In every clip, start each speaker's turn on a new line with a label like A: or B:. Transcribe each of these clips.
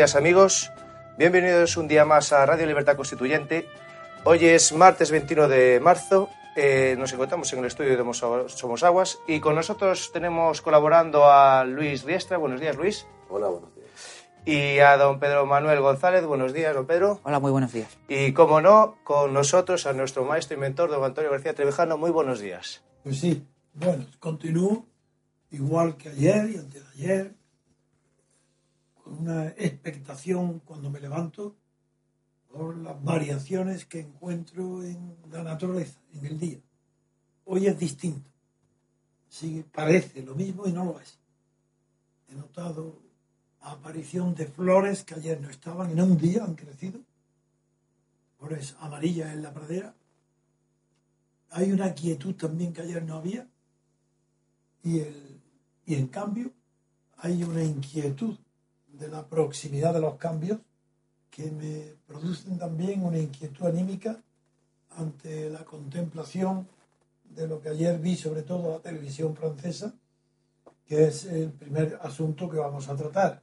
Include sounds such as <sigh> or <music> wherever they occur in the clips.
A: Días amigos, bienvenidos un día más a Radio Libertad Constituyente. Hoy es martes 21 de marzo, eh, nos encontramos en el estudio de Somos Aguas y con nosotros tenemos colaborando a Luis Riestra. Buenos días Luis.
B: Hola, buenos días.
A: Y a don Pedro Manuel González. Buenos días, don Pedro.
C: Hola, muy buenos días.
A: Y como no, con nosotros a nuestro maestro y mentor, don Antonio García Trevijano. Muy buenos días.
D: Pues sí, bueno, continúo igual que ayer y antes de ayer, una expectación cuando me levanto por las variaciones que encuentro en la naturaleza, en el día. Hoy es distinto. Sí, parece lo mismo y no lo es. He notado la aparición de flores que ayer no estaban, en un día han crecido. Flores amarillas en la pradera. Hay una quietud también que ayer no había. Y, el, y en cambio hay una inquietud de la proximidad de los cambios que me producen también una inquietud anímica ante la contemplación de lo que ayer vi, sobre todo la televisión francesa, que es el primer asunto que vamos a tratar.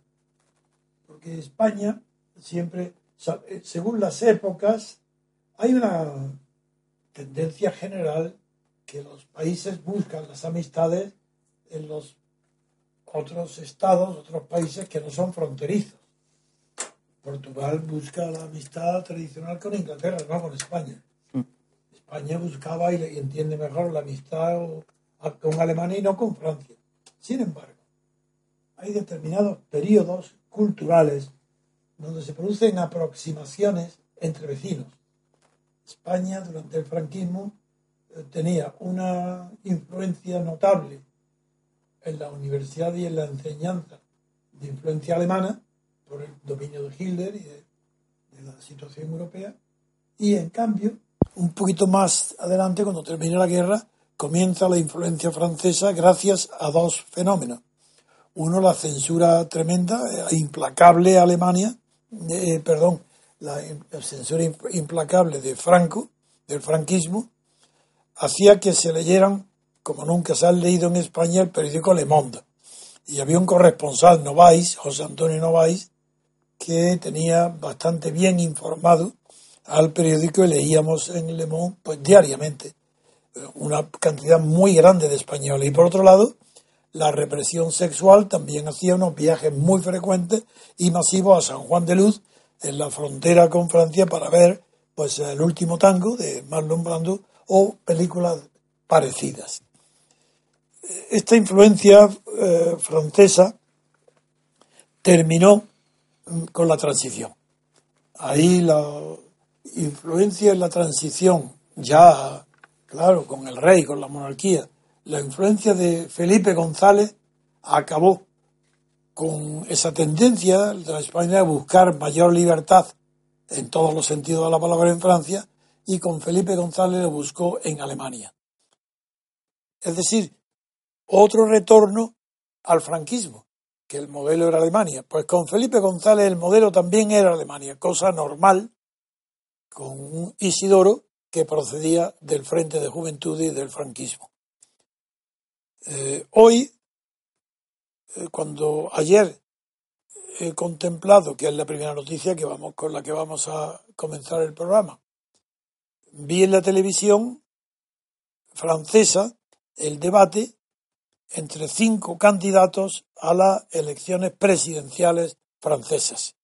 D: Porque España siempre, según las épocas, hay una tendencia general que los países buscan las amistades en los otros estados, otros países que no son fronterizos. Portugal busca la amistad tradicional con Inglaterra, no con España. España buscaba y entiende mejor la amistad con Alemania y no con Francia. Sin embargo, hay determinados periodos culturales donde se producen aproximaciones entre vecinos. España durante el franquismo eh, tenía una influencia notable en la universidad y en la enseñanza de influencia alemana por el dominio de Hitler y de, la situación europea. Y en cambio, un poquito más adelante, cuando termina la guerra, comienza la influencia francesa gracias a dos fenómenos. Uno, la censura tremenda e implacable de Alemania, eh, perdón, la, la censura implacable de Franco, del franquismo, hacía que se leyeran como nunca se ha leído en España, el periódico Le Monde. Y había un corresponsal, Novais, José Antonio Novais, que tenía bastante bien informado al periódico y leíamos en Le Monde pues, diariamente una cantidad muy grande de españoles. Y por otro lado, la represión sexual también hacía unos viajes muy frecuentes y masivos a San Juan de Luz, en la frontera con Francia, para ver pues el último tango de Marlon Brando o películas parecidas esta influencia eh, francesa terminó con la transición. Ahí la influencia en la transición, ya, claro, con el rey, con la monarquía, la influencia de Felipe González acabó con esa tendencia de la España a buscar mayor libertad en todos los sentidos de la palabra en Francia y con Felipe González lo buscó en Alemania. Es decir, otro retorno al franquismo, que el modelo era Alemania. Pues con Felipe González el modelo también era Alemania, cosa normal con un Isidoro que procedía del Frente de Juventud y del franquismo. Eh, hoy, eh, cuando ayer he contemplado, que es la primera noticia que vamos, con la que vamos a comenzar el programa, vi en la televisión francesa el debate entre cinco candidatos a las elecciones presidenciales francesas.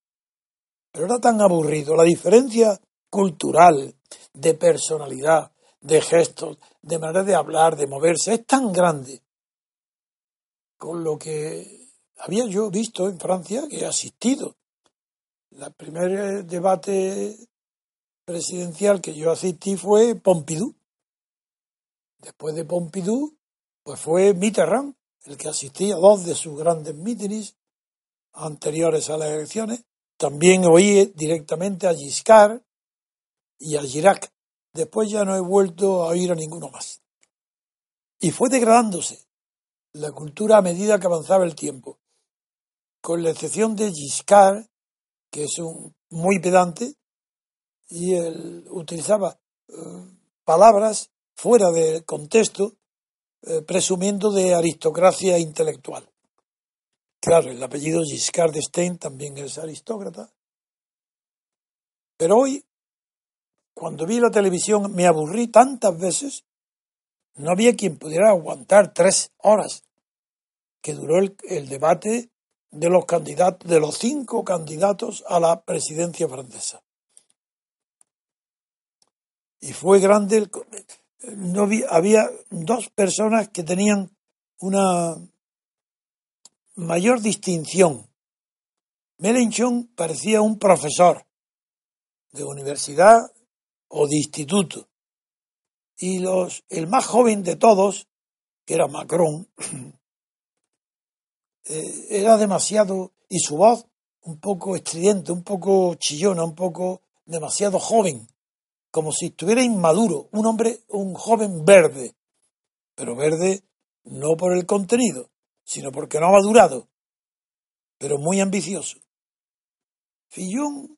D: Pero era tan aburrido. La diferencia cultural, de personalidad, de gestos, de manera de hablar, de moverse, es tan grande. Con lo que había yo visto en Francia, que he asistido. El primer debate presidencial que yo asistí fue Pompidou. Después de Pompidou, pues fue Mitterrand el que asistía a dos de sus grandes mítines anteriores a las elecciones. También oí directamente a Giscard y a Girac. Después ya no he vuelto a oír a ninguno más. Y fue degradándose la cultura a medida que avanzaba el tiempo. Con la excepción de Giscard, que es un muy pedante, y él utilizaba eh, palabras fuera de contexto, eh, presumiendo de aristocracia intelectual. Claro, el apellido Giscard d'Estaing también es aristócrata. Pero hoy, cuando vi la televisión, me aburrí tantas veces, no había quien pudiera aguantar tres horas que duró el, debate de los candidatos, de los cinco candidatos a la presidencia francesa. Y fue grande el, no había, dos personas que tenían una mayor distinción. Mélenchon parecía un profesor de universidad o de instituto. Y los, el más joven de todos, que era Macron, <clears throat> eh, era demasiado, y su voz un poco estridente, un poco chillona, un poco demasiado joven como si estuviera inmaduro, un hombre, un joven verde, pero verde no por el contenido, sino porque no ha madurado, pero muy ambicioso. Fillon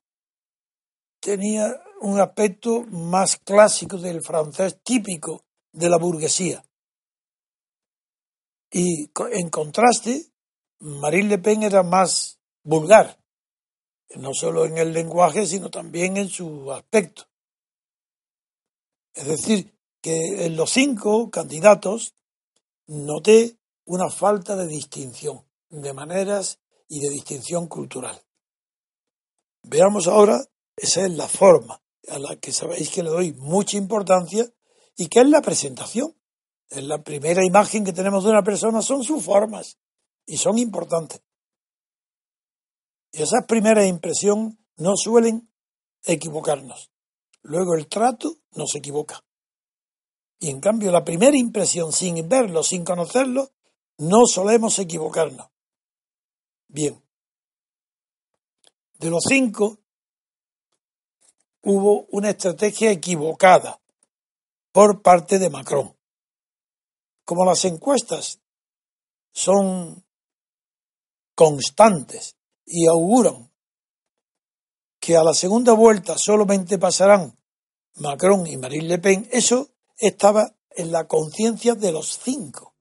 D: tenía un aspecto más clásico del francés típico de la burguesía. Y en contraste, Marine Le Pen era más vulgar, no solo en el lenguaje, sino también en su aspecto. Es decir, que en los cinco candidatos noté una falta de distinción de maneras y de distinción cultural. Veamos ahora, esa es la forma a la que sabéis que le doy mucha importancia y que es la presentación. Es la primera imagen que tenemos de una persona, son sus formas y son importantes. Y esas primeras impresiones no suelen equivocarnos. Luego el trato no se equivoca. Y en cambio la primera impresión, sin verlo, sin conocerlo, no solemos equivocarnos. Bien. De los cinco, hubo una estrategia equivocada por parte de Macron. Como las encuestas son constantes y auguran que a la segunda vuelta solamente pasarán Macron y Marine Le Pen, eso estaba en la conciencia de los cinco.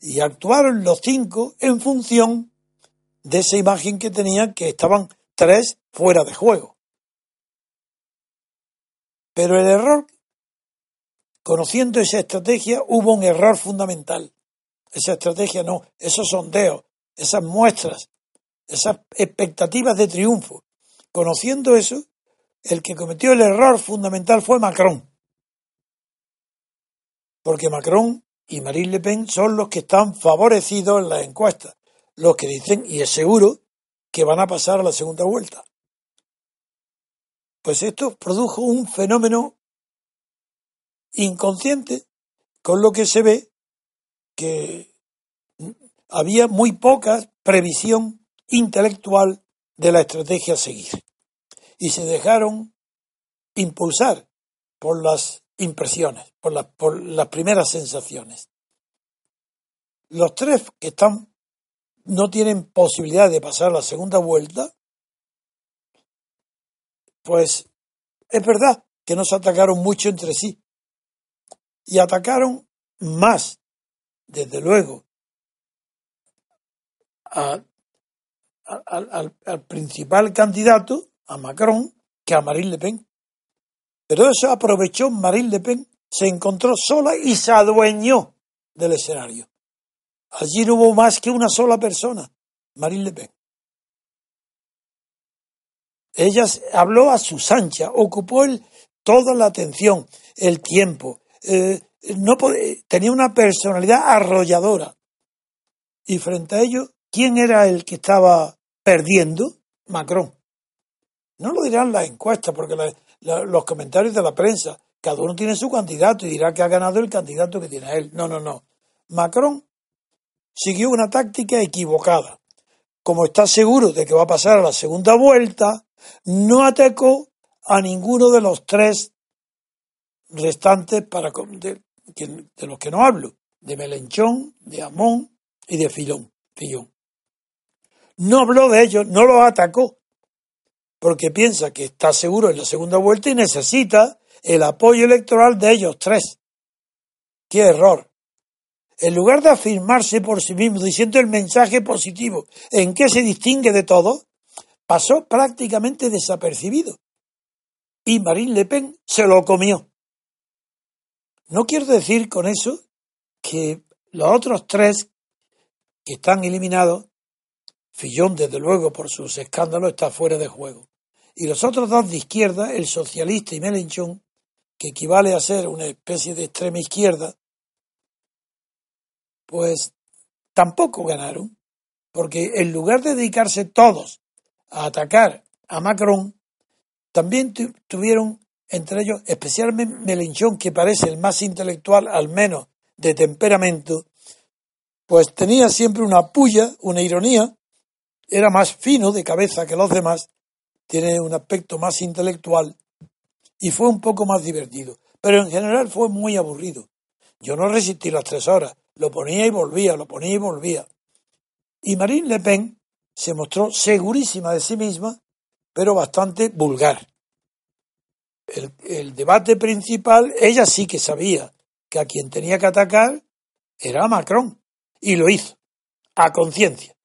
D: Y actuaron los cinco en función de esa imagen que tenían que estaban tres fuera de juego. Pero el error, conociendo esa estrategia, hubo un error fundamental. Esa estrategia no, esos sondeos, esas muestras, esas expectativas de triunfo, Conociendo eso, el que cometió el error fundamental fue Macron. Porque Macron y Marine Le Pen son los que están favorecidos en las encuestas, los que dicen, y es seguro, que van a pasar a la segunda vuelta. Pues esto produjo un fenómeno inconsciente, con lo que se ve que había muy poca previsión intelectual de la estrategia a seguir. Y se dejaron impulsar por las impresiones, por, las por las primeras sensaciones. Los tres que están no tienen posibilidad de pasar la segunda vuelta, pues es verdad que no se atacaron mucho entre sí. Y atacaron más, desde luego, al, al principal candidato, a Macron, que a Marine Le Pen. Pero eso aprovechó Marine Le Pen, se encontró sola y se adueñó del escenario. Allí no hubo más que una sola persona, Marine Le Pen. Ella habló a su anchas, ocupó el, toda la atención, el tiempo. Eh, no tenía una personalidad arrolladora. Y frente a ello, ¿quién era el que estaba perdiendo? Macron. No lo dirán las encuestas, porque los comentarios de la prensa, cada uno tiene su candidato y dirá que ha ganado el candidato que tiene él. No, no, no. Macron siguió una táctica equivocada. Como está seguro de que va a pasar a la segunda vuelta, no atacó a ninguno de los tres restantes para, de, los que no hablo, de Melenchón, de Amón y de Filón. No habló de ellos, no los atacó, porque piensa que está seguro en la segunda vuelta y necesita el apoyo electoral de ellos tres. ¡Qué error! En lugar de afirmarse por sí mismo diciendo el mensaje positivo en que se distingue de todo, pasó prácticamente desapercibido. Y Marine Le Pen se lo comió. No quiero decir con eso que los otros tres que están eliminados, Fillón desde luego por sus escándalos está fuera de juego, y los otros dos de izquierda, el socialista y Melenchón, que equivale a ser una especie de extrema izquierda, pues tampoco ganaron, porque en lugar de dedicarse todos a atacar a Macron, también tuvieron entre ellos, especialmente Melenchón, que parece el más intelectual, al menos de temperamento, pues tenía siempre una puya, una ironía, era más fino de cabeza que los demás, tiene un aspecto más intelectual y fue un poco más divertido. Pero en general fue muy aburrido. Yo no resistí las tres horas. Lo ponía y volvía, lo ponía y volvía. Y Marine Le Pen se mostró segurísima de sí misma, pero bastante vulgar. El, el, debate principal, ella sí que sabía que a quien tenía que atacar era Macron, y lo hizo, a conciencia,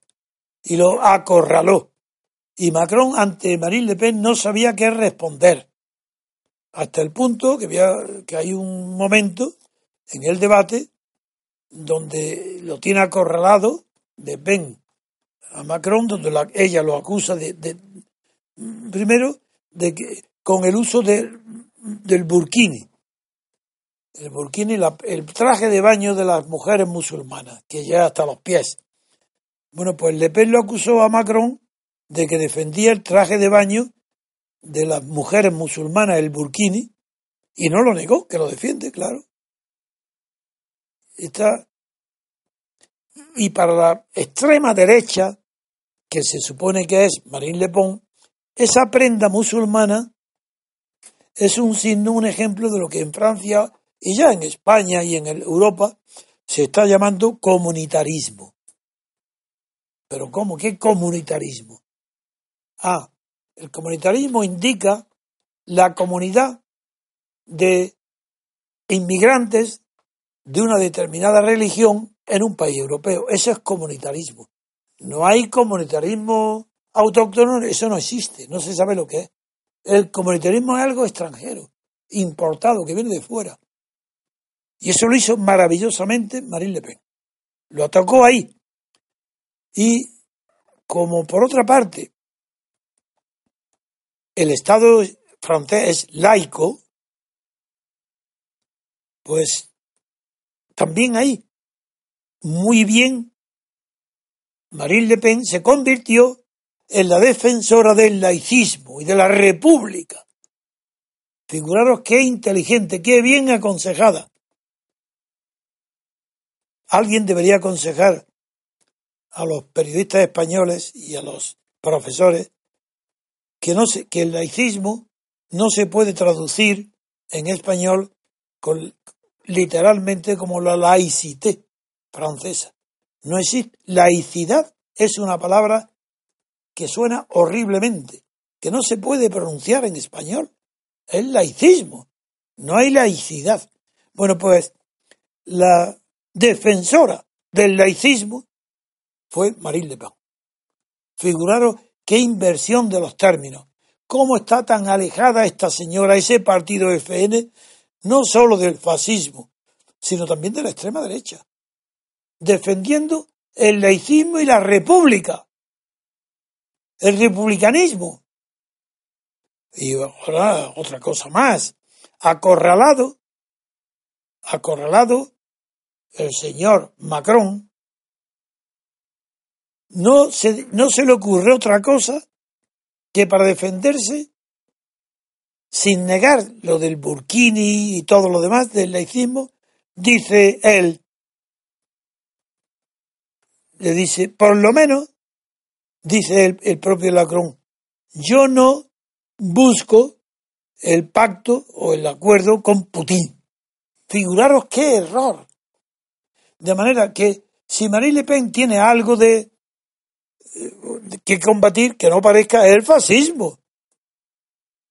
D: y lo acorraló. Y Macron ante Marine Le Pen no sabía qué responder, hasta el punto que, había, que hay un momento en el debate donde lo tiene acorralado de Ben a Macron, donde ella lo acusa de, primero, de que con el uso de, del burkini. El burkini, el traje de baño de las mujeres musulmanas, que llega hasta los pies. Bueno, pues Le Pen lo acusó a Macron de que defendía el traje de baño de las mujeres musulmanas, el burkini, y no lo negó, que lo defiende, claro está y para la extrema derecha, que se supone que es Marine Le Pen, esa prenda musulmana es un signo, un ejemplo de lo que en Francia y ya en España y en Europa se está llamando comunitarismo. Pero ¿cómo? ¿Qué comunitarismo? Ah, el comunitarismo indica la comunidad de inmigrantes de una determinada religión en un país europeo. Eso es comunitarismo. No hay comunitarismo autóctono, eso no existe, no se sabe lo que es. El comunitarismo es algo extranjero, importado, que viene de fuera. Y eso lo hizo maravillosamente Marine Le Pen. Lo atacó ahí. Y como por otra parte, el Estado francés es laico, pues también ahí, muy bien, Marine Le Pen se convirtió en la defensora del laicismo y de la república. Figuraros qué inteligente, qué bien aconsejada. Alguien debería aconsejar a los periodistas españoles y a los profesores que, no se, que el laicismo no se puede traducir en español con, literalmente como la laicité francesa. No existe. Laicidad es una palabra que suena horriblemente, que no se puede pronunciar en español. Es laicismo. No hay laicidad. Bueno, pues la defensora del laicismo fue Marine Le Pen. Figuraros qué inversión de los términos. Cómo está tan alejada esta señora, ese partido FN, no solo del fascismo, sino también de la extrema derecha, defendiendo el laicismo y la república, el republicanismo. Y ahora otra cosa más, acorralado, acorralado el señor Macron, no se, no se le ocurre otra cosa que para defenderse, sin negar lo del burkini y todo lo demás del laicismo, dice él, le dice, por lo menos, dice el, el propio Lacron, yo no busco el pacto o el acuerdo con Putin. Figuraros qué error. De manera que si Marie Le Pen tiene algo de, que combatir, que no parezca el fascismo.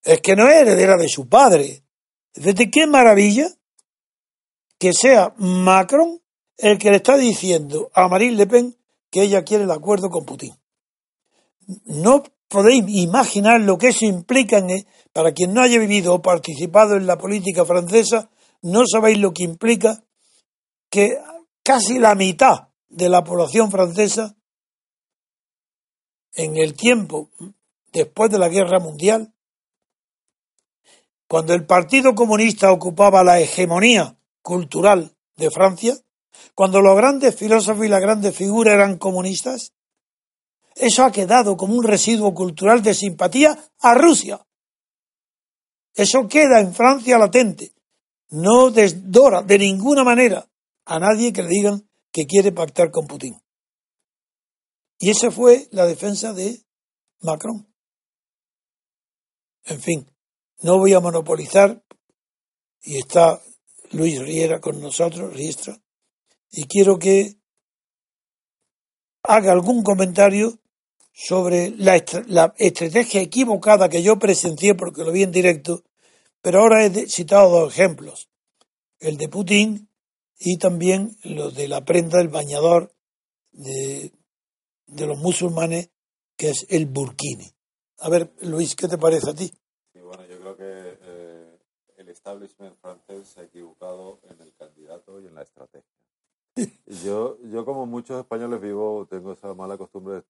D: Es que no es heredera de su padre. Fíjate qué maravilla que sea Macron el que le está diciendo a Marine Le Pen que ella quiere el acuerdo con Putin. No podéis imaginar lo que eso implica, en, para quien no haya vivido o participado en la política francesa, no sabéis lo que implica que casi la mitad de la población francesa en el tiempo después de la guerra mundial, cuando el Partido Comunista ocupaba la hegemonía cultural de Francia, cuando los grandes filósofos y las grandes figuras eran comunistas, eso ha quedado como un residuo cultural de simpatía a Rusia. Eso queda en Francia latente. No desdora de ninguna manera a nadie que le digan que quiere pactar con Putin. Y esa fue la defensa de Macron. En fin, no voy a monopolizar, y está Luis Riera con nosotros, Riestra, y quiero que haga algún comentario sobre la, la, estrategia equivocada que yo presencié porque lo vi en directo, pero ahora he citado dos ejemplos, el de Putin y también lo de la prenda del bañador de, de los musulmanes, que es el burkini. A ver, Luis, ¿qué te parece a ti?
B: Sí, bueno, yo creo que eh, el establishment francés se ha equivocado en el candidato y en la estrategia. <laughs> Yo, yo como muchos españoles vivo, tengo esa mala costumbre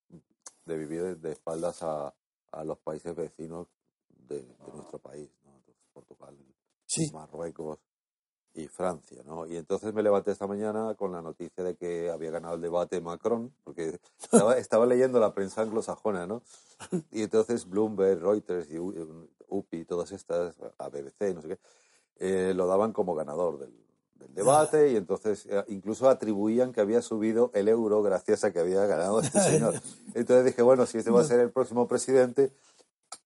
B: de vivir de espaldas a, a los países vecinos de, de nuestro país, ¿no? Portugal,
D: Sí.
B: Marruecos y Francia, ¿no? Y entonces me levanté esta mañana con la noticia de que había ganado el debate Macron, porque estaba, <laughs> estaba leyendo la prensa anglosajona, ¿no? Y entonces Bloomberg, Reuters y UPI, todas estas, a BBC, no sé qué, eh, lo daban como ganador del, del debate y entonces eh, incluso atribuían que había subido el euro gracias a que había ganado este señor. <laughs> Entonces dije, bueno, si este va a ser el próximo presidente,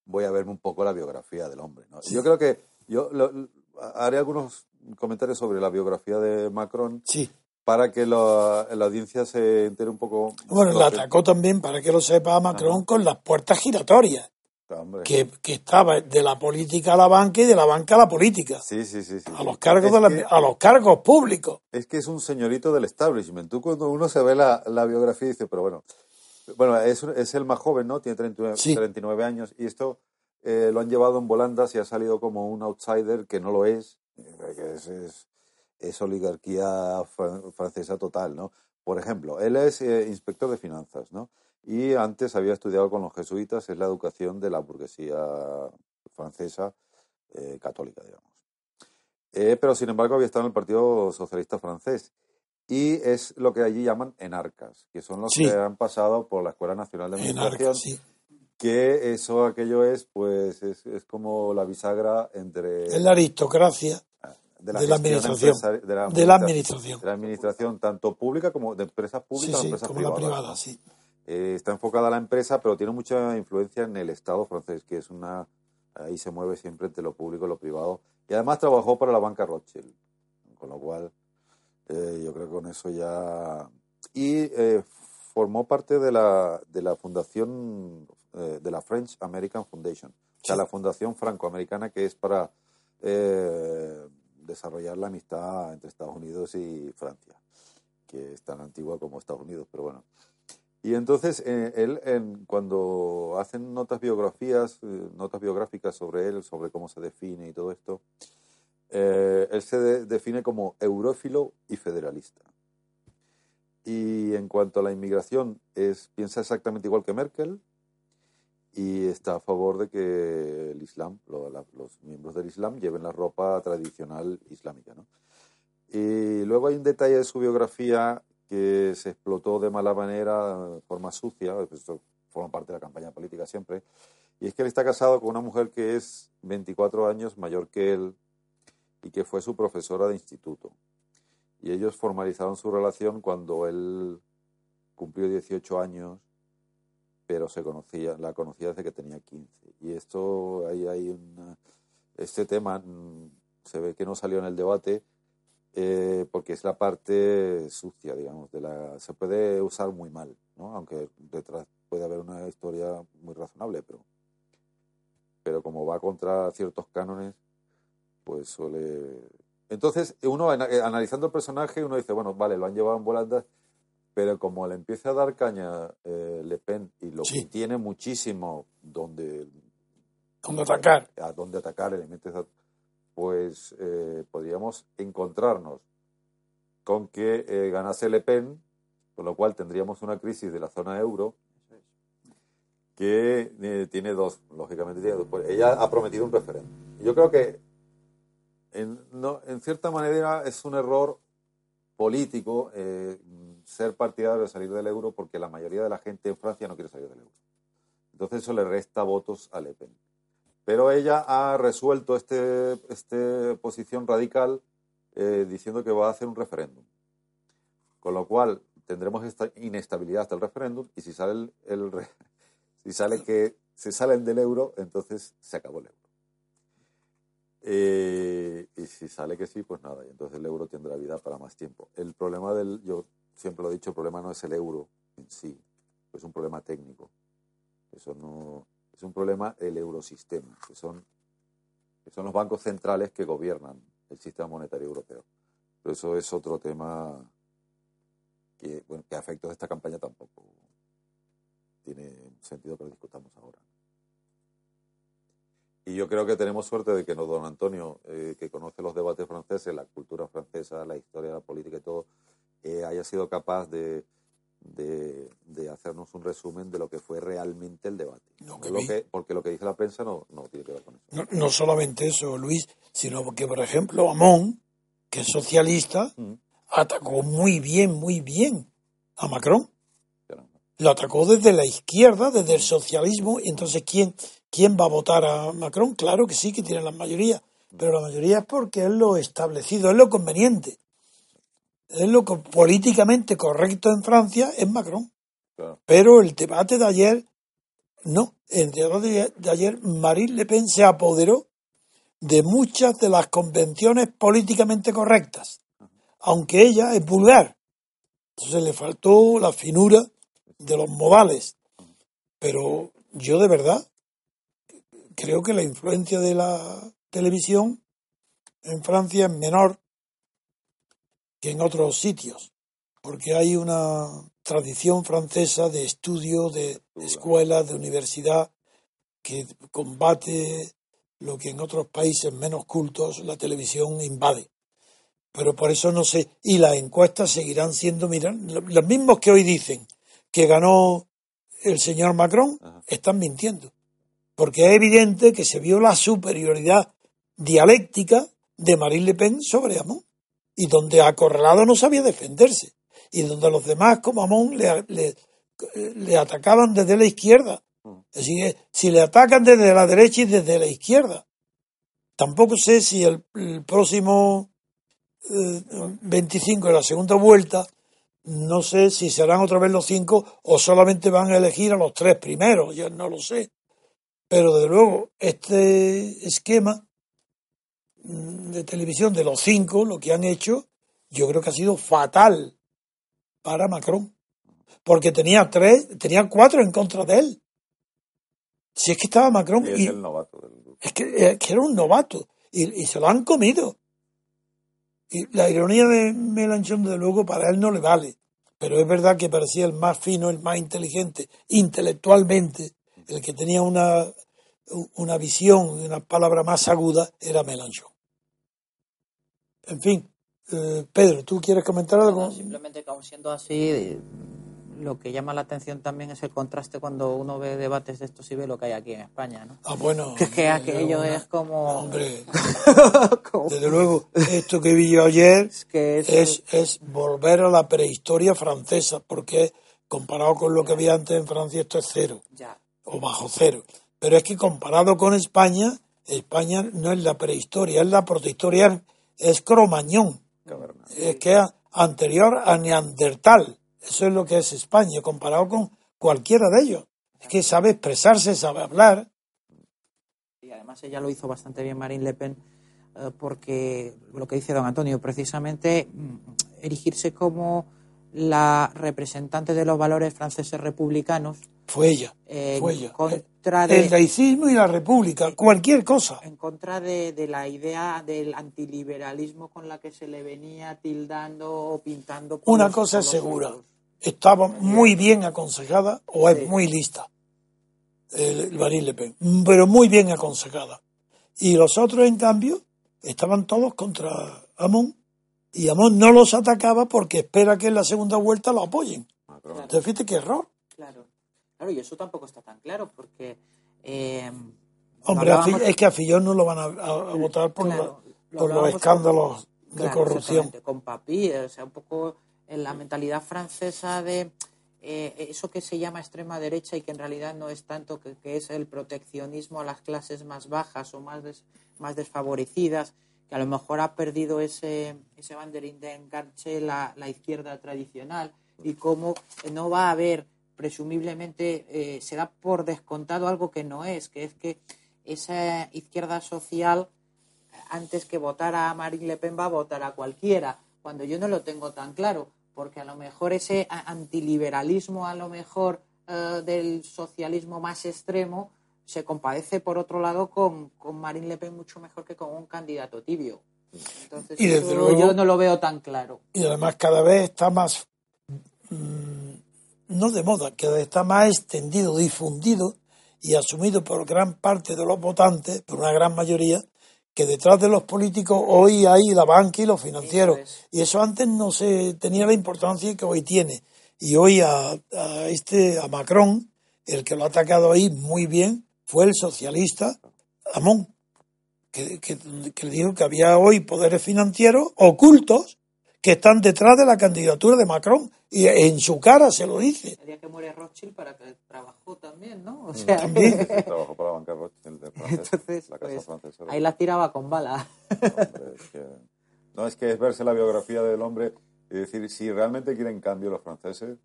B: voy a verme un poco la biografía del hombre. ¿no? Yo creo que yo lo- haré algunos comentarios sobre la biografía de Macron
D: Sí.
B: para que la, la audiencia se entere un poco.
D: Bueno, la atacó también, para que lo sepa, Macron con las puertas giratorias, que, que estaba de la política a la banca y de la banca a la política,
B: Sí, sí, sí. sí,
D: a los cargos
B: Es
D: de la-
B: que-
D: a los cargos públicos.
B: es que es un señorito del establishment. Tú cuando uno se ve la, la biografía dice, pero bueno, bueno es, es el más joven, ¿no? Tiene 39,
D: Sí.
B: 39 años y esto eh, lo han llevado en volandas y ha salido como un outsider que no lo es, eh, que es, es, es oligarquía fran- francesa total, ¿no? Por ejemplo, él es eh, inspector de finanzas, ¿no? Y antes había estudiado con los jesuitas, es la educación de la burguesía francesa eh, católica, digamos. Eh, pero sin embargo había estado en el Partido Socialista francés y es lo que allí llaman enarcas, que son los
D: Sí.
B: que han pasado por la Escuela Nacional de Administración
D: sí.
B: Que eso, aquello es, pues, es, es como la bisagra entre...
D: Es la aristocracia
B: de
D: de la administración.
B: de la,
D: de la
B: administra-
D: administración.
B: de la administración, tanto pública como de empresas
D: Sí,
B: públicas o
D: sí,
B: empresas
D: como la privada, sí.
B: Eh, está enfocada a la empresa, pero tiene mucha influencia en el Estado francés, que es una. Ahí se mueve siempre entre lo público y lo privado. Y además trabajó para la banca Rothschild, con lo cual eh, yo creo que con eso ya. Y eh, formó parte de la, de la fundación eh, de la French American Foundation, o sea,
D: Sí.
B: la fundación francoamericana que es para eh, desarrollar la amistad entre Estados Unidos y Francia, que es tan antigua como Estados Unidos, pero bueno. Y entonces eh, él, en- cuando hacen notas biografías, notas biográficas sobre él, sobre cómo se define y todo esto, él se de- define como eurófilo y federalista. Y en cuanto a la inmigración, es, piensa exactamente igual que Merkel y está a favor de que el Islam, lo- la- los miembros del Islam, lleven la ropa tradicional islámica. ¿no? Y luego hay un detalle de su biografía que se explotó de mala manera, de forma sucia, esto forma parte de la campaña política siempre, y es que él está casado con una mujer que es 24 años mayor que él y que fue su profesora de instituto. Y ellos formalizaron su relación cuando él cumplió 18 años, pero se conocía, la conocía desde que tenía 15. Y esto, ahí hay una, este tema mm, se ve que no salió en el debate, eh, porque es la parte sucia, digamos, de la se puede usar muy mal, ¿no? Aunque detrás puede haber una historia muy razonable, pero pero como va contra ciertos cánones, pues suele entonces uno eh, analizando el personaje uno dice, bueno, vale, lo han llevado en volandas, pero como le empieza a dar caña eh, Le Pen y lo
D: Sí.
B: que tiene muchísimo donde
D: Donde atacar.
B: a dónde atacar elementos, pues eh, podríamos encontrarnos con que eh, ganase Le Pen, con lo cual tendríamos una crisis de la zona euro que tiene dos, lógicamente tiene dos. Pues ella ha prometido un referéndum. Yo creo que en, no, en cierta manera es un error político eh, ser partidario de salir del euro porque la mayoría de la gente en Francia no quiere salir del euro. Entonces eso le resta votos a Le Pen. Pero ella ha resuelto este, este posición radical eh, diciendo que va a hacer un referéndum. Con lo cual tendremos esta inestabilidad hasta el referéndum y si sale el, <laughs> si sale que se salen del euro, entonces se acabó el euro. Eh, y si sale que sí, pues nada, y entonces el euro tendrá vida para más tiempo. El problema del, yo siempre lo he dicho, el problema no es el euro en sí, es un problema técnico. Eso no es un problema el eurosistema, que son, que son los bancos centrales que gobiernan el sistema monetario europeo. Pero eso es otro tema que, bueno, que a esta campaña tampoco tiene sentido que lo discutamos ahora. Y yo creo que tenemos suerte de que no don Antonio, eh, que conoce los debates franceses, la cultura francesa, la historia, la política y todo, eh, haya sido capaz de, de, de hacernos un resumen de lo que fue realmente el debate.
D: Lo
B: No
D: que
B: lo
D: vi.
B: que- porque lo que dice la prensa no, no tiene que ver con eso.
D: No, no solamente eso, Luis, sino que, por ejemplo, Amón, que es socialista,
B: Mm,
D: atacó muy bien, muy bien a Macron. Lo atacó desde la izquierda, desde el socialismo. Y entonces, ¿quién, ¿quién va a votar a Macron? Claro que sí, que tiene la mayoría. Pero la mayoría es porque es lo establecido, es lo conveniente. Es lo co- políticamente correcto en Francia, es Macron.
B: Claro.
D: Pero el debate de ayer, no. El debate de ayer, Marine Le Pen se apoderó de muchas de las convenciones políticamente correctas, aunque ella es vulgar. Entonces le faltó la finura de los modales. Pero yo de verdad creo que la influencia de la televisión en Francia es menor que en otros sitios, porque hay una tradición francesa de estudio, de escuela, de universidad, que combate lo que en otros países menos cultos la televisión invade. Pero por eso no sé, y las encuestas seguirán siendo, miran, lo- los mismos que hoy dicen que ganó el señor Macron,
B: Ajá.
D: están mintiendo. Porque es evidente que se vio la superioridad dialéctica de Marine Le Pen sobre Amon, y donde acorralado no sabía defenderse, y donde los demás como Amon le, le, le atacaban desde la izquierda, Así que si le atacan desde la derecha y desde la izquierda. Tampoco sé si el, el próximo eh, 25 de la segunda vuelta, no sé si serán otra vez los cinco o solamente van a elegir a los tres primeros, yo no lo sé. Pero desde luego, este esquema mm, de televisión de los cinco, lo que han hecho, yo creo que ha sido fatal para Macron. Porque tenía tres, tenía cuatro en contra de él. Si es que estaba Macron
B: Y es
D: y
B: el novato del grupo.
D: es que, es que era un novato y, y se lo han comido. Y la ironía de Melanchón, desde luego, para él no le vale. Pero es verdad que parecía el más fino, el más inteligente, intelectualmente, el que tenía una, una visión, una palabra más aguda, era Melanchón. En fin, eh, Pedro, ¿tú quieres comentar algo?
C: No, simplemente que aún siendo así, eh, lo que llama la atención también es el contraste cuando uno ve debates de estos y ve lo que hay aquí en España, ¿no?
D: Ah, bueno. <laughs>
C: Que es que aquello es como...
D: Hombre, <laughs>
C: como-
D: desde luego, esto que vi yo ayer
C: es que es,
D: es, es volver a la prehistoria francesa, porque comparado con lo que había antes en Francia, esto es cero,
C: Ya,
D: o bajo cero. Pero es que comparado con España, España no es la prehistoria, es la protohistoria, es Cromañón, es que es anterior a Neandertal. Eso es lo que es España, comparado con cualquiera de ellos. Es que sabe expresarse, sabe hablar.
C: y además ella lo hizo bastante bien Marine Le Pen, eh, porque lo que dice don Antonio, precisamente mm, erigirse como la representante de los valores franceses republicanos
D: Fue ella, fue ella.
C: contra de...
D: El laicismo y la república, cualquier cosa.
C: en contra de, de la idea del antiliberalismo con la que se le venía tildando o pintando. por
D: Una cosa es segura,
C: otros.
D: estaba muy bien aconsejada o es muy lista, el, Marine Le Pen, pero muy bien aconsejada. Y los otros, en cambio, estaban todos contra Amón y Amón no los atacaba porque espera que en la segunda vuelta lo apoyen. Entonces, fíjate qué error.
C: Claro, claro, y eso tampoco está tan claro porque. eh,
D: Hombre,
C: hablábamos-
D: es que a Fillon no lo van a, a- a votar por,
C: claro,
D: la-
C: lo
D: por los
C: hablábamos
D: escándalos
C: con-
D: de
C: claro,
D: corrupción.
C: Con Papi, o sea, un poco en la mentalidad francesa de eh, eso que se llama extrema derecha y que en realidad no es tanto que, que es el proteccionismo a las clases más bajas o más, des- más desfavorecidas, que a lo mejor ha perdido ese, ese banderín de enganche la, la izquierda tradicional y cómo no va a haber, presumiblemente, eh, se da por descontado algo que no es, que es que esa izquierda social antes que votar a Marine Le Pen va a votar a cualquiera, cuando yo no lo tengo tan claro, porque a lo mejor ese antiliberalismo, a lo mejor eh, del socialismo más extremo, se compadece por otro lado con, con Marine Le Pen mucho mejor que con un candidato tibio. Entonces,
D: Y desde luego-
C: yo no lo veo tan claro.
D: y además cada vez está más, mm, no de moda, vez está más extendido, difundido y asumido por gran parte de los votantes, por una gran mayoría, que detrás de los políticos hoy hay la banca y los financieros.
C: Eso es.
D: Y eso antes no se tenía la importancia que hoy tiene. Y hoy a, a este, a Macron, el que lo ha atacado ahí muy bien, fue el socialista Amón, que, que, que dijo que había hoy poderes financieros ocultos que están detrás de la candidatura de Macron y en su cara se lo dice.
C: El día que muere Rothschild para que trabajó también, ¿no? O sea,
D: También. <laughs>
B: Trabajó para la banca Rothschild de Francia,
C: Entonces,
B: la casa
C: pues,
B: francesa.
C: ahí la tiraba con bala.
B: Hombre, es que- no, es que es verse la biografía del hombre y decir, si realmente quieren cambio los franceses...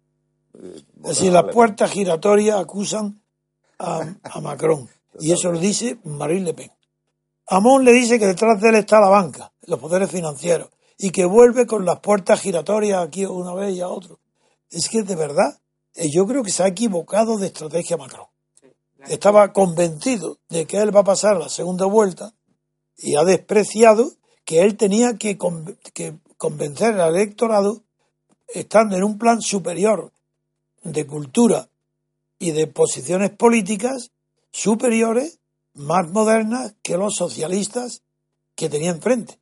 B: eh,
D: Es decir, las
B: Pen.
D: puertas giratorias acusan a, a Macron. Y eso lo dice Marine Le Pen. Amón le dice que detrás de él está la banca, los poderes financieros, y que vuelve con las puertas giratorias aquí una vez y a otro. Es que de verdad, eh, yo creo que se ha equivocado de estrategia Macron. Estaba convencido de que él va a pasar la segunda vuelta y ha despreciado que él tenía que, con- que convencer al electorado estando en un plan superior de cultura y de posiciones políticas superiores, más modernas que los socialistas que tenía enfrente.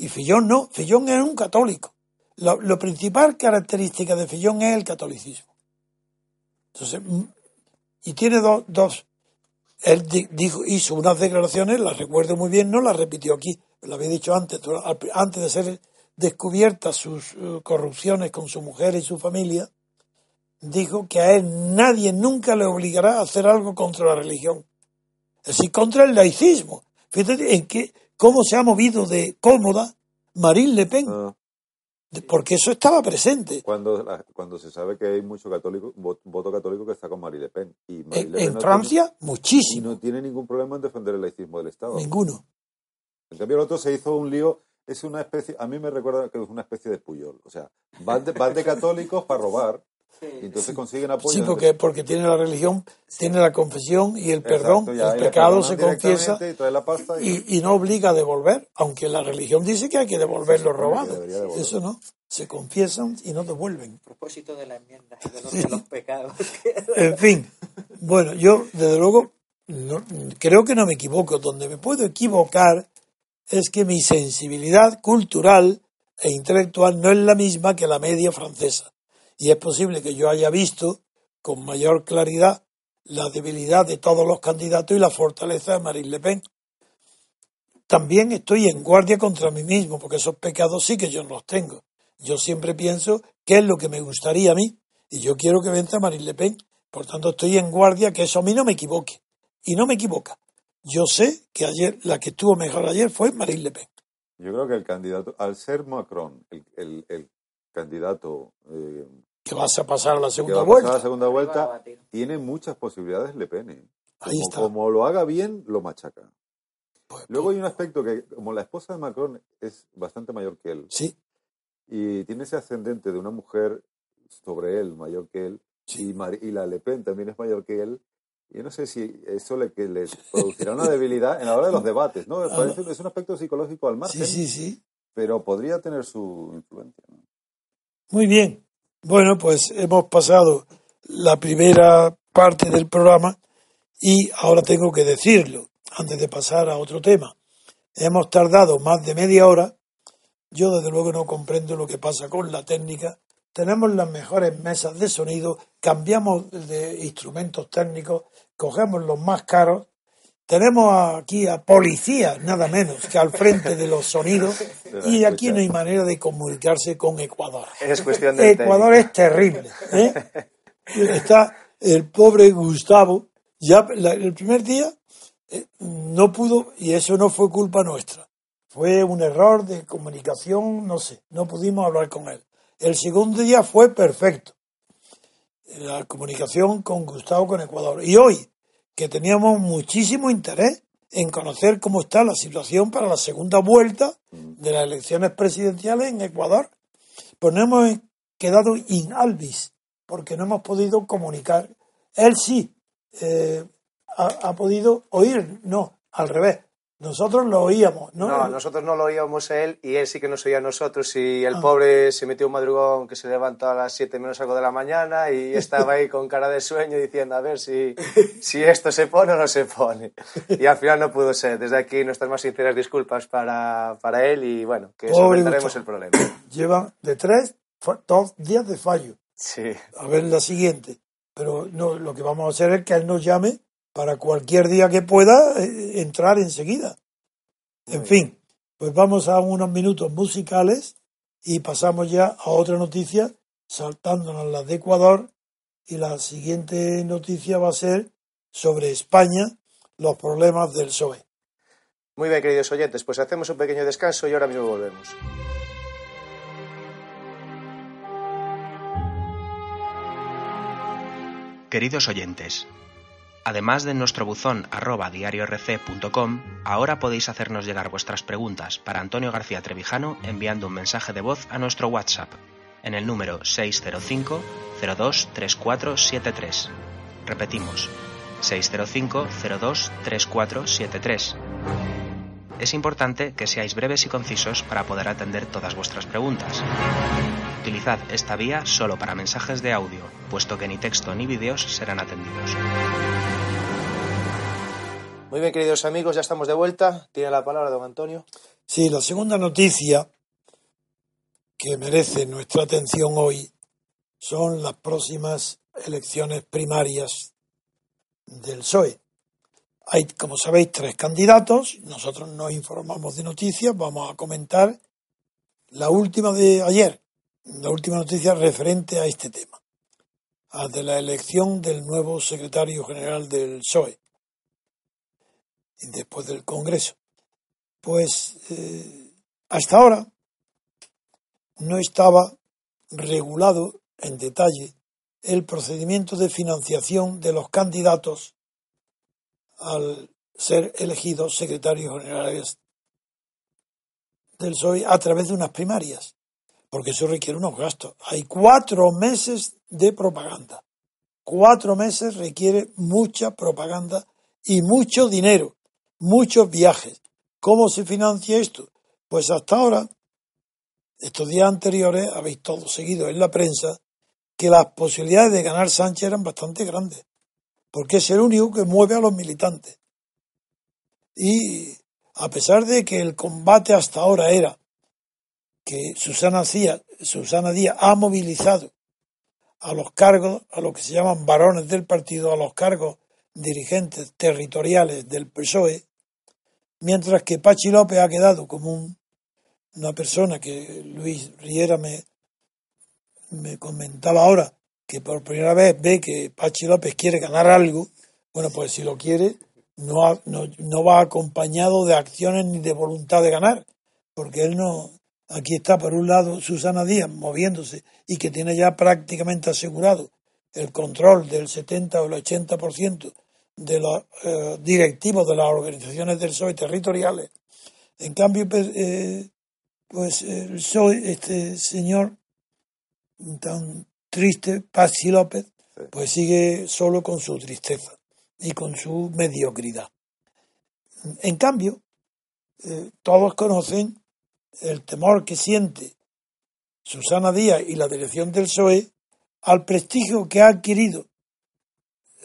D: Y Fillón no, Fillón es un católico. Lo, lo principal característica de Fillón es el catolicismo. Entonces, mm, y tiene dos, dos. Él di- dijo, hizo unas declaraciones, las recuerdo muy bien, no las repitió aquí, lo había dicho antes, antes de ser descubiertas sus eh, corrupciones con su mujer y su familia, dijo que a él nadie nunca le obligará a hacer algo contra la religión. Es decir, contra el laicismo. Fíjate en qué, cómo se ha movido de cómoda Marine Le Pen.
B: Ah,
D: Porque eso estaba presente.
B: cuando, la- cuando se sabe que hay mucho católico, vo- voto católico que está con Marie Le Pen. Y Marie
D: En,
B: Le Pen
D: en
B: no
D: Francia,
B: tiene- y
D: muchísimo.
B: no tiene ningún problema en defender el laicismo del Estado.
D: Ninguno.
B: En cambio, el otro se hizo un lío. Es una especie, a mí me recuerda que es una especie de puyol. O sea, van de, van de católicos para robar y entonces consiguen apoyo.
D: Sí, porque, porque tiene la religión, tiene la confesión y el perdón.
B: Exacto, ya,
D: el pecado se confiesa
B: y trae la pasta y-
D: y, y no obliga a devolver, aunque la religión dice que hay que devolver lo robado.
B: devolver.
D: Eso no. Se confiesan y no devuelven.
C: A propósito de la enmienda y de los, <laughs> de los pecados. <laughs>
D: En fin, bueno, yo desde luego no- creo que no me equivoco. Donde me puedo equivocar es que mi sensibilidad cultural e intelectual no es la misma que la media francesa. Y es posible que yo haya visto con mayor claridad la debilidad de todos los candidatos y la fortaleza de Marine Le Pen. También estoy en guardia contra mí mismo, porque esos pecados sí que yo no los tengo. Yo siempre pienso qué es lo que me gustaría a mí, y yo quiero que venza Marine Le Pen. Por tanto, estoy en guardia que eso a mí no me equivoque. Y no me equivoca. Yo sé que ayer, la que estuvo mejor ayer fue Marine Le Pen.
B: Yo creo que el candidato, al ser Macron el, el- el candidato eh,
D: Que vas a pasar a la
B: que
D: segunda
B: va a pasar a
D: vuelta.
B: la segunda vuelta, tiene muchas posibilidades Le Pen. ¿eh?
D: Ahí
B: Como,
D: está.
B: como lo haga bien, lo machaca.
D: Pues,
B: Luego hay un aspecto que, como la esposa de Macron es bastante mayor que él,
D: Sí,
B: y tiene ese ascendente de una mujer sobre él, mayor que él, y, Mar- y la Le Pen también es mayor que él. Yo no sé si eso le, que le producirá una debilidad en la hora de los <laughs> debates, ¿no?
D: Ah,
B: Parece- es un aspecto psicológico al margen,
D: sí, sí, sí.
B: pero podría tener su influencia. ¿no?
D: Muy bien. Bueno, pues hemos pasado la primera parte del programa y ahora tengo que decirlo antes de pasar a otro tema. Hemos tardado más de media hora. Yo desde luego no comprendo lo que pasa con la técnica. Tenemos las mejores mesas de sonido, cambiamos de instrumentos técnicos, cogemos los más caros. Tenemos aquí a policías, nada menos, que al frente de los sonidos y aquí no hay manera de comunicarse con Ecuador.
A: Es cuestión de
D: Ecuador es terrible. ¿eh? Está el pobre Gustavo, ya la- el primer día eh, no pudo, y eso no fue culpa nuestra. Fue un error de comunicación, no sé, no pudimos hablar con él. El segundo día fue perfecto. La comunicación con Gustavo, con Ecuador. Y hoy, que teníamos muchísimo interés en conocer cómo está la situación para la segunda vuelta de las elecciones presidenciales en Ecuador, pues no hemos quedado in albis, porque no hemos podido comunicar. Él sí eh, ha, ha podido oír, no, al revés. Nosotros lo oíamos, ¿no?
A: No, nosotros no lo oíamos a él y él sí que nos oía a nosotros y el
D: Ah.
A: pobre se metió un madrugón que se levantó a las 7 menos algo de la mañana y <laughs> estaba ahí con cara de sueño diciendo a ver si, si esto se pone o no se pone. Y al final no pudo ser. Desde aquí nuestras más sinceras disculpas para, para él y bueno, que solventaremos el problema.
D: Lleva de tres, dos días de fallo.
A: Sí.
D: A ver la siguiente. Pero no, lo que vamos a hacer es que él nos llame para cualquier día que pueda eh, entrar enseguida. En fin, pues vamos a unos minutos musicales y pasamos ya a otra noticia, saltándonos las de Ecuador. Y la siguiente noticia va a ser sobre España, los problemas del PSOE.
A: Muy bien, queridos oyentes, pues hacemos un pequeño descanso y ahora mismo volvemos.
E: Queridos oyentes, además de nuestro buzón arroba diariorc.com, ahora podéis hacernos llegar vuestras preguntas para Antonio García Trevijano enviando un mensaje de voz a nuestro WhatsApp en el número 605 02 3473. Repetimos, 605 02 3473. Es importante que seáis breves y concisos para poder atender todas vuestras preguntas. Utilizad esta vía solo para mensajes de audio, puesto que ni texto ni vídeos serán atendidos.
A: Muy bien, queridos amigos, ya estamos de vuelta. Tiene la palabra don Antonio.
D: Sí, la segunda noticia que merece nuestra atención hoy son las próximas elecciones primarias del PSOE. Hay, como sabéis, tres candidatos. Nosotros nos informamos de noticias. Vamos a comentar la última de ayer, la última noticia referente a este tema. a la elección del nuevo secretario general del PSOE y después del Congreso. Pues eh, hasta ahora no estaba regulado en detalle el procedimiento de financiación de los candidatos al ser elegidos secretarios generales del PSOE a través de unas primarias, porque eso requiere unos gastos. Hay cuatro meses de propaganda. Cuatro meses requiere mucha propaganda y mucho dinero, muchos viajes. ¿Cómo se financia esto? Pues hasta ahora, estos días anteriores, habéis todos seguido en la prensa que las posibilidades de ganar Sánchez eran bastante grandes, porque es el único que mueve a los militantes. Y a pesar de que el combate hasta ahora era que Susana Díaz, Susana Díaz ha movilizado a los cargos, a lo que se llaman varones del partido, a los cargos dirigentes territoriales del PSOE, mientras que Pachi López ha quedado como una persona que Luis Riera me, me comentaba ahora, que por primera vez ve que Pachi López quiere ganar algo, bueno, pues si lo quiere, no, no va acompañado de acciones ni de voluntad de ganar, porque él no, Aquí está, por un lado, Susana Díaz moviéndose y que tiene ya prácticamente asegurado el control del 70 o el 80% de los eh, directivos de las organizaciones del PSOE territoriales. En cambio, pues, eh, pues el PSOE, este señor tan triste, Pachi López, pues sigue solo con su tristeza y con su mediocridad. En cambio, eh, todos conocen el temor que siente Susana Díaz y la dirección del PSOE al prestigio que ha adquirido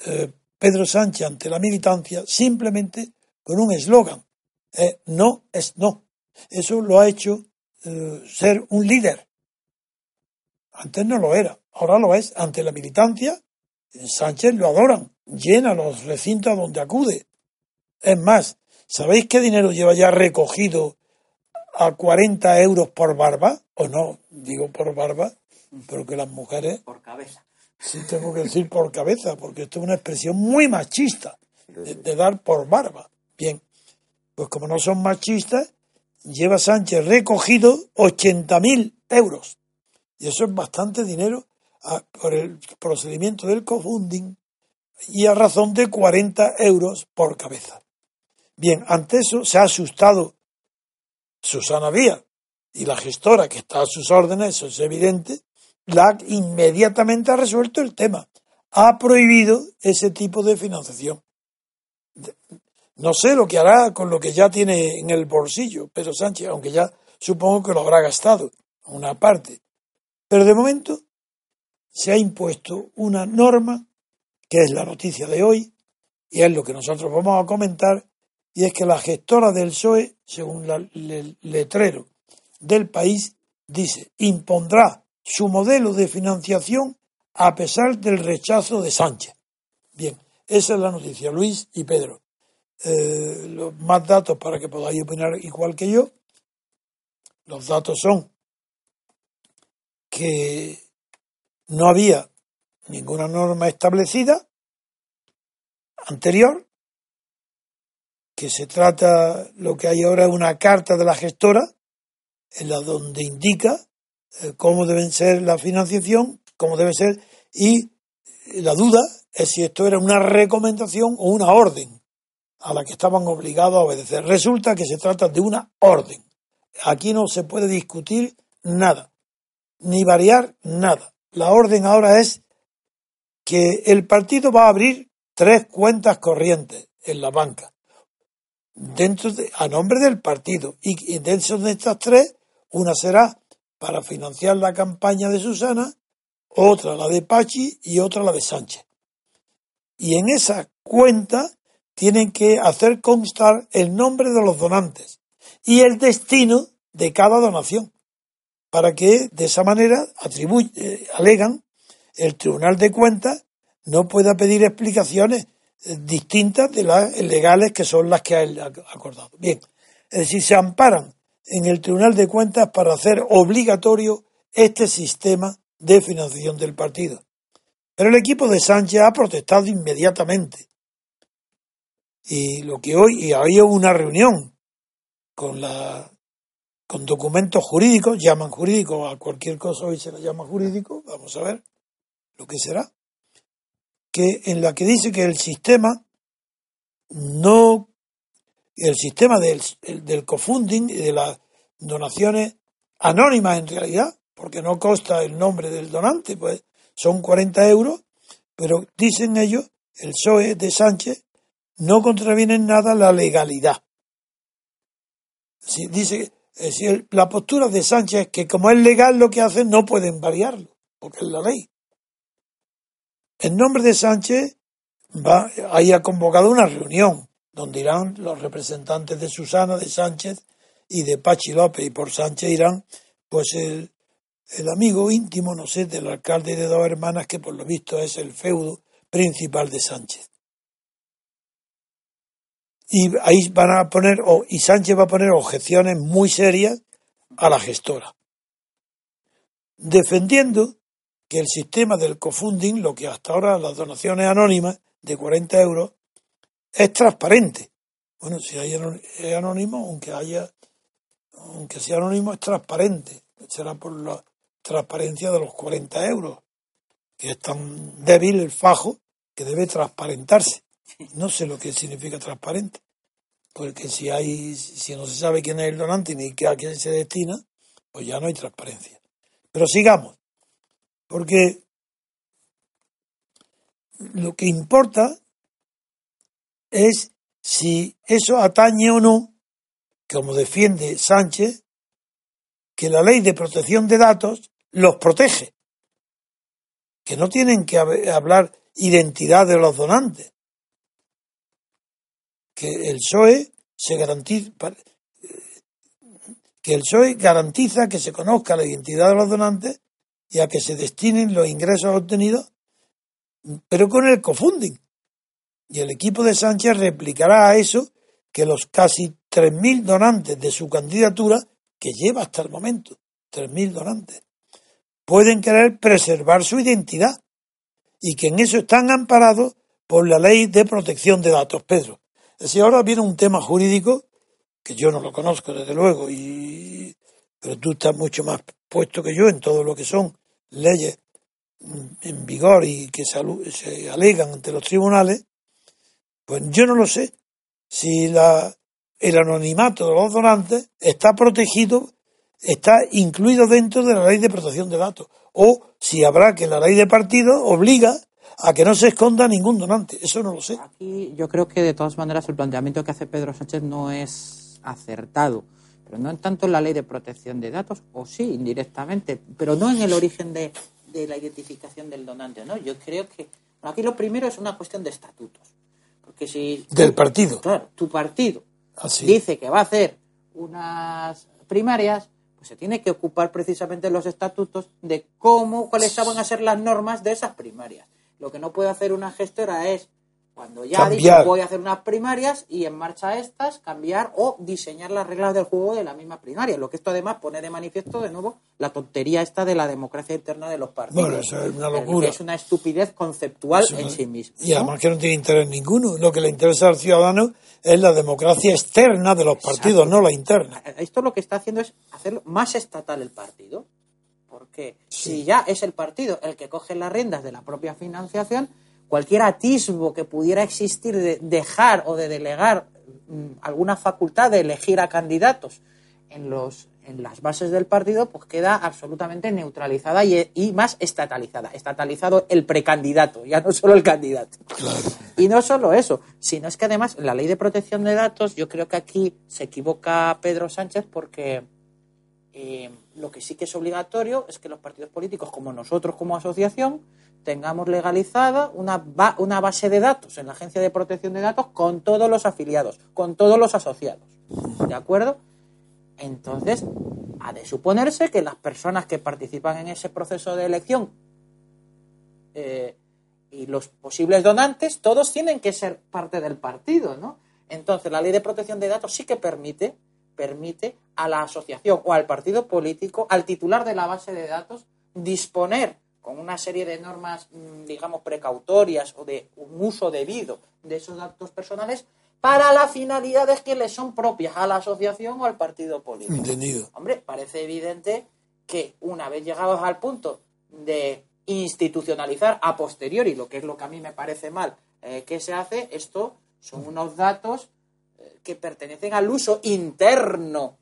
D: eh, Pedro Sánchez ante la militancia simplemente con un eslogan. no es no. Eso lo ha hecho eh, ser un líder. Antes no lo era, ahora lo es. Ante la militancia, Sánchez lo adoran, llena los recintos donde acude. Es más, ¿sabéis qué dinero lleva ya recogido a 40 euros por barba, o no, digo por barba, pero que las mujeres...
C: Por cabeza.
D: Sí, tengo que decir por cabeza, porque esto es una expresión muy machista, de, dar por barba. Bien, pues como no son machistas, lleva Sánchez recogido 80.000 euros. Y eso es bastante dinero por el procedimiento del cofunding y a razón de 40 euros por cabeza. Bien, ante eso se ha asustado Susana Díaz y la gestora que está a sus órdenes, eso es evidente, la inmediatamente ha resuelto el tema. Ha prohibido ese tipo de financiación. No sé lo que hará con lo que ya tiene en el bolsillo Pedro Sánchez, aunque ya supongo que lo habrá gastado, una parte. Pero de momento se ha impuesto una norma, que es la noticia de hoy, y es lo que nosotros vamos a comentar, y es que la gestora del PSOE, según el letrero del país, dice, impondrá su modelo de financiación a pesar del rechazo de Sánchez. Bien, esa es la noticia, Luis y Pedro. Eh, los más datos para que podáis opinar igual que yo. Los datos son que no había ninguna norma establecida anterior que se trata, lo que hay ahora es una carta de la gestora, en la donde indica eh, cómo deben ser la financiación, cómo debe ser, y la duda es si esto era una recomendación o una orden a la que estaban obligados a obedecer. Resulta que se trata de una orden. Aquí no se puede discutir nada, ni variar nada. La orden ahora es que el partido va a abrir tres cuentas corrientes en la banca dentro de, a nombre del partido. Y, dentro de estas tres, una será para financiar la campaña de Susana, otra la de Pachi y otra la de Sánchez. Y en esa cuenta tienen que hacer constar el nombre de los donantes y el destino de cada donación, para que de esa manera eh, alegan el Tribunal de Cuentas no pueda pedir explicaciones distintas de las legales que son las que ha acordado. Bien, es decir, se amparan en el Tribunal de Cuentas para hacer obligatorio este sistema de financiación del partido. Pero el equipo de Sánchez ha protestado inmediatamente. Y lo que hoy, y había una reunión con la con documentos jurídicos, llaman jurídico a cualquier cosa, hoy se la llama jurídico, vamos a ver lo que será, que en la que dice que el sistema no, el sistema del, del cofunding y de las donaciones anónimas en realidad, porque no consta el nombre del donante, pues son 40 euros, pero dicen ellos, el PSOE de Sánchez, no contraviene en nada la legalidad. Dice, si la postura de Sánchez es que como es legal lo que hacen, no pueden variarlo, porque es la ley. En nombre de Sánchez va, haya convocado una reunión donde irán los representantes de Susana, de Sánchez y de Pachi López, y por Sánchez irán pues el, el amigo íntimo, no sé, del alcalde de dos hermanas, que por lo visto es el feudo principal de Sánchez. Y ahí van a poner, y Sánchez va a poner objeciones muy serias a la gestora, defendiendo que el sistema del cofunding, lo que hasta ahora las donaciones anónimas de 40 euros, es transparente. Bueno, si hay anónimo, aunque haya, aunque sea anónimo, es transparente. Será por la transparencia de los 40 euros, que es tan débil el fajo que debe transparentarse. No sé lo que significa transparente, porque si hay, si no se sabe quién es el donante ni a quién se destina, pues ya no hay transparencia. Pero sigamos, porque lo que importa es si eso atañe o no, como defiende Sánchez, que la ley de protección de datos los protege, que no tienen que hablar identidad de los donantes, que el PSOE se garantiza que el PSOE garantiza que se conozca la identidad de los donantes y a que se destinen los ingresos obtenidos, pero con el cofunding. Y el equipo de Sánchez replicará a eso que los casi 3.000 donantes de su candidatura, que lleva hasta el momento, 3.000 donantes, pueden querer preservar su identidad y que en eso están amparados por la ley de protección de datos, Pedro. Si ahora viene un tema jurídico que yo no lo conozco desde luego, y, pero tú estás mucho más puesto que yo en todo lo que son leyes en vigor y que se, alegan ante los tribunales, pues yo no lo sé si la, el anonimato de los donantes está protegido está incluido dentro de la ley de protección de datos. O si habrá que la ley de partido obliga a que no se esconda ningún donante. Eso no lo sé.
C: Aquí yo creo que de todas maneras el planteamiento que hace Pedro Sánchez no es acertado. Pero no en tanto en la ley de protección de datos, o sí, indirectamente, pero no en el origen de, de la identificación del donante. ¿no? Yo creo que aquí lo primero es una cuestión de estatutos. Porque si.
D: Del partido.
C: Claro, tu partido
D: Así.
C: dice que va a hacer unas primarias, se tiene que ocupar precisamente los estatutos de cómo, cuáles van a ser las normas de esas primarias. Lo que no puede hacer una gestora es, cuando ya dicho voy a hacer unas primarias y en marcha estas, cambiar o diseñar las reglas del juego de la misma primaria. Lo que esto además pone de manifiesto de nuevo la tontería esta de la democracia interna de los partidos.
D: Bueno, eso es una locura.
C: Es una estupidez conceptual en sí misma.
D: Y además que no tiene interés ninguno. Lo que le interesa al ciudadano es la democracia externa de los partidos, no la interna.
C: Esto lo que está haciendo es hacerlo más estatal el partido, porque si ya es el partido el que coge las riendas de la propia financiación, cualquier atisbo que pudiera existir de dejar o de delegar mm, alguna facultad de elegir a candidatos en los en las bases del partido, pues queda absolutamente neutralizada y, más estatalizada. Estatalizado el precandidato, ya no solo el candidato. Y no solo eso, sino es que además la ley de protección de datos, yo creo que aquí se equivoca Pedro Sánchez porque eh, lo que sí que es obligatorio es que los partidos políticos, como nosotros como asociación, tengamos legalizada una, una base de datos en la Agencia de Protección de Datos con todos los afiliados, con todos los asociados. ¿De acuerdo? Entonces, ha de suponerse que las personas que participan en ese proceso de elección eh, y los posibles donantes, todos tienen que ser parte del partido, ¿no? Entonces, la ley de protección de datos sí que permite, permite a la asociación o al partido político, al titular de la base de datos, disponer con una serie de normas, mm, digamos, precautorias o de un uso debido de esos datos personales para las finalidades que le son propias a la asociación o al partido político.
D: Entendido.
C: Hombre, parece evidente que una vez llegados al punto de institucionalizar a posteriori, lo que es lo que a mí me parece mal eh, que se hace, esto son unos datos que pertenecen al uso interno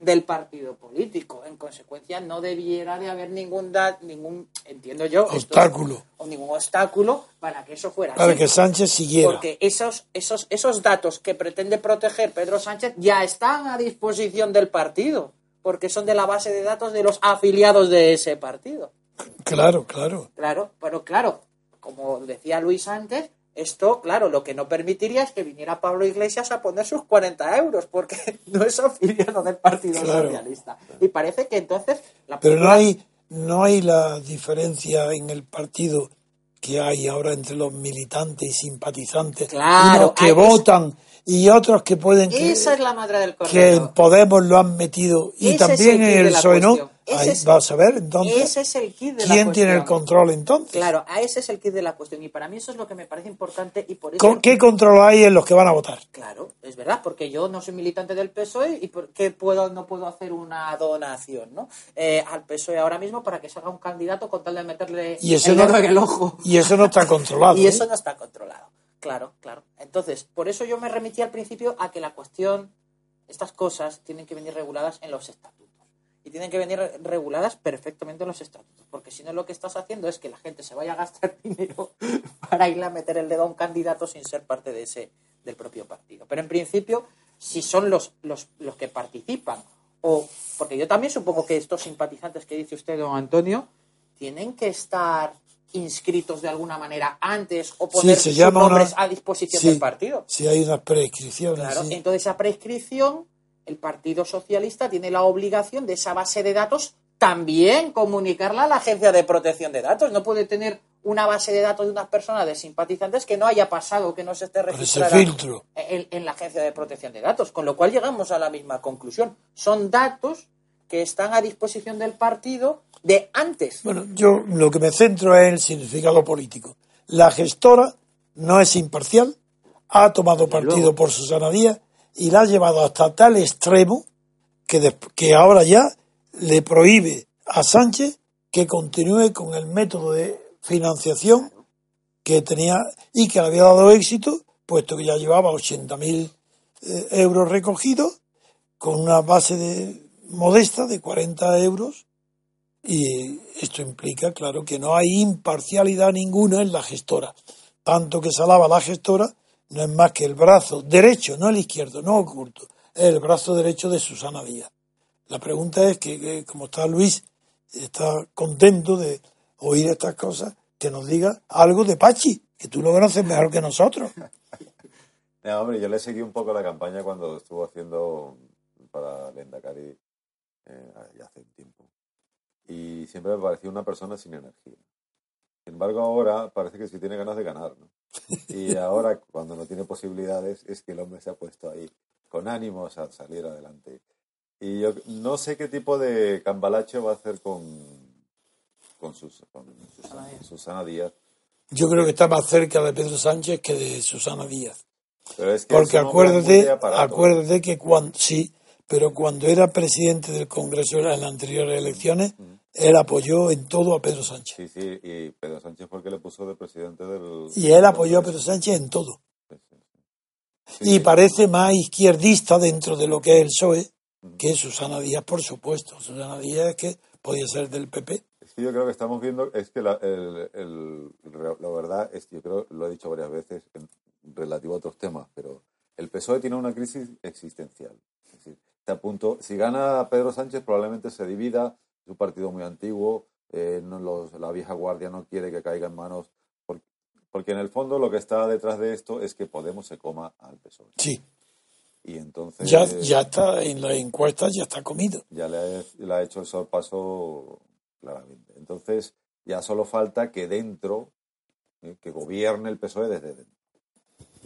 C: del partido político. En consecuencia, no debiera de haber ningún, da- ningún entiendo yo, esto-
D: Obstáculo.
C: o ningún obstáculo para que eso fuera
D: Para
C: así.
D: que Sánchez siguiera.
C: Porque esos, esos, esos datos que pretende proteger Pedro Sánchez ya están a disposición del partido, porque son de la base de datos de los afiliados de ese partido.
D: Claro, claro.
C: Claro, pero claro, como decía Luis antes, esto, claro, lo que no permitiría es que viniera Pablo Iglesias a poner sus 40 euros, porque <laughs> no es afiliado del Partido
D: Claro.
C: Socialista. Y parece que entonces la
D: Pero no hay, no hay la diferencia en el partido que hay ahora entre los militantes y simpatizantes.
C: Claro,
D: Unos que
C: hay-
D: votan y otros que pueden que,
C: Esa es la madre del
D: que en. Podemos lo han metido y
C: Ese
D: también en el PSOE no. Ahí
C: es-
D: vas a ver entonces
C: Ese es el kit de la
D: quién tiene el control entonces.
C: Claro, a ese es el kit de la cuestión. Y para mí eso es lo que me parece importante y por eso...
D: ¿Con ¿Qué control hay en los que van a votar?
C: Claro, es verdad, porque yo no soy militante del PSOE y por qué puedo, no puedo hacer una donación ¿no? Eh, al PSOE ahora mismo para que salga un candidato con tal de meterle
D: Y eso
C: el
D: no-
C: en el ojo. <laughs>
D: Y eso no está controlado. <laughs>
C: Y
D: ¿eh?
C: eso no está controlado. Claro, claro. Entonces, por eso yo me remití al principio a que la cuestión, estas cosas tienen que venir reguladas en los estatutos. Y tienen que venir reguladas perfectamente en los estatutos. Porque si no, lo que estás haciendo es que la gente se vaya a gastar <laughs> dinero para ir a meter el dedo a un candidato sin ser parte de ese, del propio partido. Pero en principio, si son los, los, los que participan, o porque yo también supongo que estos simpatizantes que dice usted, don Antonio, tienen que estar inscritos de alguna manera antes o poner
D: se
C: sus
D: una-
C: nombres a disposición
D: Sí,
C: del partido.
D: sí, hay unas prescripciones.
C: Claro,
D: sí.
C: entonces esa prescripción, el Partido Socialista tiene la obligación de esa base de datos también comunicarla a la Agencia de Protección de Datos. No puede tener una base de datos de unas personas de simpatizantes que no haya pasado, que no se esté registrada
D: filtro.
C: en, en la Agencia de Protección de Datos. Con lo cual llegamos a la misma conclusión. Son datos que están a disposición del partido de antes.
D: Bueno, yo lo que me centro es en el significado político. La gestora no es imparcial, ha tomado partido por Susana Díaz y la ha llevado hasta tal extremo que, que ahora ya le prohíbe a Sánchez que continúe con el método de financiación que tenía y que le había dado éxito, puesto que ya llevaba 80.000 eh, euros recogidos con una base de, modesta de 40 euros y esto implica, claro, que no hay imparcialidad ninguna en la gestora. Tanto que se alaba la gestora no es más que el brazo derecho, no el izquierdo, no oculto, es el brazo derecho de Susana Díaz. La pregunta es que, como está Luis, está contento de oír estas cosas, que nos diga algo de Pachi, que tú lo conoces mejor que nosotros. <laughs>
B: No, hombre, yo le seguí un poco la campaña cuando estuvo haciendo para Lendakari eh, ya hace tiempo. Y siempre me pareció una persona sin energía. Sin embargo, ahora parece que sí tiene ganas de ganar, ¿no? Y ahora, cuando no tiene posibilidades, es que el hombre se ha puesto ahí con ánimos a salir adelante. Y yo no sé qué tipo de cambalacho va a hacer con, con, sus, con Susana, Susana Díaz.
D: Yo creo que está más cerca de Pedro Sánchez que de Susana Díaz.
B: Pero es que
D: Porque acuérdate, acuérdate que cuando, sí, pero cuando era presidente del Congreso en las anteriores elecciones, él apoyó en todo a Pedro Sánchez.
B: Sí, sí, y Pedro Sánchez fue el que le puso de presidente del...
D: Y él apoyó a Pedro Sánchez en todo.
B: Sí, sí, sí.
D: Y
B: Sí,
D: parece más izquierdista dentro de lo que es el PSOE que Susana Díaz, por supuesto. Susana Díaz es que podía ser del PP.
B: Es que yo creo que estamos viendo, es que la, el, el- la verdad es que yo creo, lo he dicho varias veces en relativo a otros temas, pero el PSOE tiene una crisis existencial. Es decir, está a punto, si gana Pedro Sánchez probablemente se divida, es un partido muy antiguo, eh, no los- la vieja guardia no quiere que caiga en manos, por- porque en el fondo lo que está detrás de esto es que Podemos se coma al PSOE.
D: Sí,
B: Y entonces
D: ya, ya está en las encuestas, ya está comido.
B: ya le ha, le ha hecho el sorpaso claramente. Entonces, ya solo falta que dentro, eh, que gobierne el PSOE desde dentro.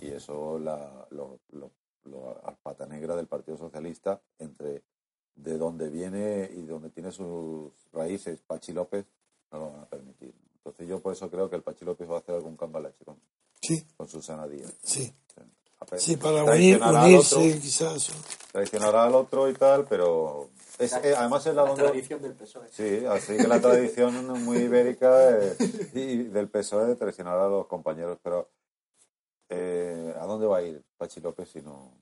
B: Y eso la, lo, lo, lo- a pata negra del Partido Socialista, entre de donde viene y donde tiene sus raíces Pachi López, no lo van a permitir. Entonces yo por eso creo que el Pachi López va a hacer algún cambalache con,
D: Sí,
B: con Susana Díaz.
D: sí. Sí, para unir,
B: traicionará al
D: unirse
B: otro,
D: quizás.
B: traicionará al otro y tal, pero es, eh, además es la,
F: La
B: donde-
F: tradición del PSOE.
B: Sí, así que la tradición muy ibérica eh, y del PSOE de traicionar a los compañeros, pero eh, ¿a dónde va a ir Pachi López si no,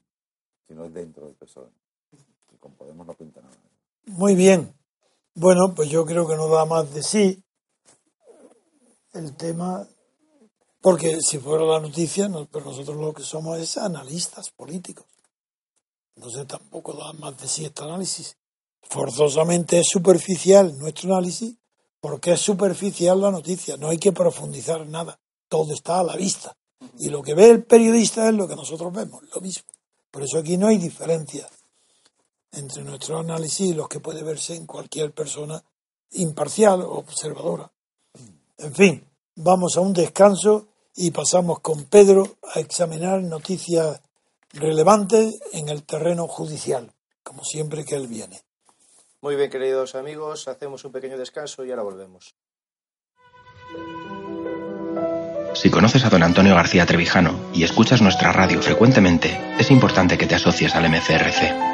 B: si no es dentro del PSOE? Podemos no nada.
D: Muy bien. Bueno, pues yo creo que no da más de sí el tema, porque si fuera la noticia, no- pero nosotros lo que somos es analistas políticos. Entonces tampoco da más de sí este análisis. Forzosamente es superficial nuestro análisis, porque es superficial la noticia. No hay que profundizar nada. Todo está a la vista. Y lo que ve el periodista es lo que nosotros vemos, lo mismo. Por eso aquí no hay diferencia entre nuestro análisis y los que puede verse en cualquier persona imparcial o observadora. En fin, vamos a un descanso y pasamos con Pedro a examinar noticias relevantes en el terreno judicial, como siempre que él viene.
A: Muy bien, queridos amigos, hacemos un pequeño descanso y ahora volvemos.
E: Si conoces a don Antonio García Trevijano y escuchas nuestra radio frecuentemente, es importante que te asocies al MCRC.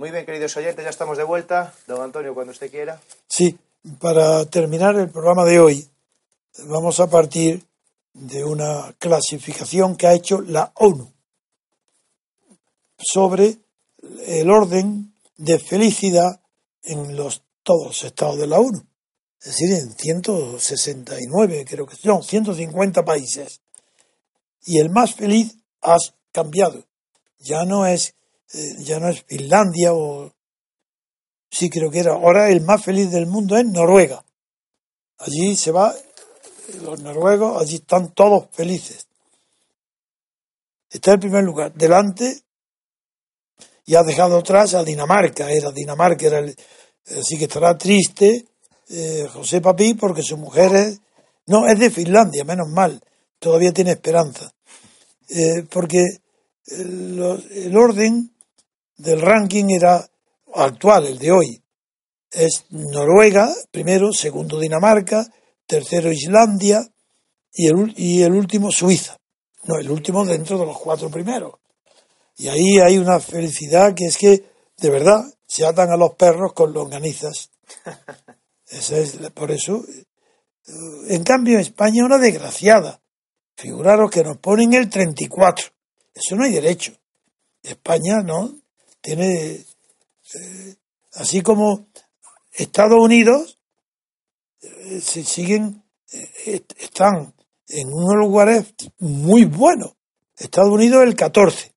A: Muy bien, queridos oyentes, ya estamos de vuelta. Don Antonio, cuando usted quiera.
D: Sí, para terminar el programa de hoy, vamos a partir de una clasificación que ha hecho la ONU sobre el orden de felicidad en los todos los estados de la ONU. Es decir, en 169, creo que son 150 países. Y el más feliz ha cambiado. Ya no es eh, ya no es Finlandia o sí creo que era. Ahora el más feliz del mundo es Noruega. Allí se va, los noruegos, allí están todos felices. Está en primer lugar. Delante y ha dejado atrás a Dinamarca. Era Dinamarca, era el, así que estará triste eh, José Papí porque su mujer es, no, es de Finlandia, menos mal, todavía tiene esperanza. Eh, porque el, el orden del ranking era actual, el de hoy. Es Noruega, primero, segundo Dinamarca, tercero Islandia y el, y el último Suiza. No, el último dentro de los cuatro primeros. Y ahí hay una felicidad que es que, de verdad, se atan a los perros con longanizas. <laughs> Esa es, por eso. En cambio, España es una desgraciada. Figuraros que nos ponen el 34. Eso no hay derecho. España no tiene. Eh, así como Estados Unidos eh, se siguen. Eh, están en unos lugares muy buenos. Estados Unidos el 14.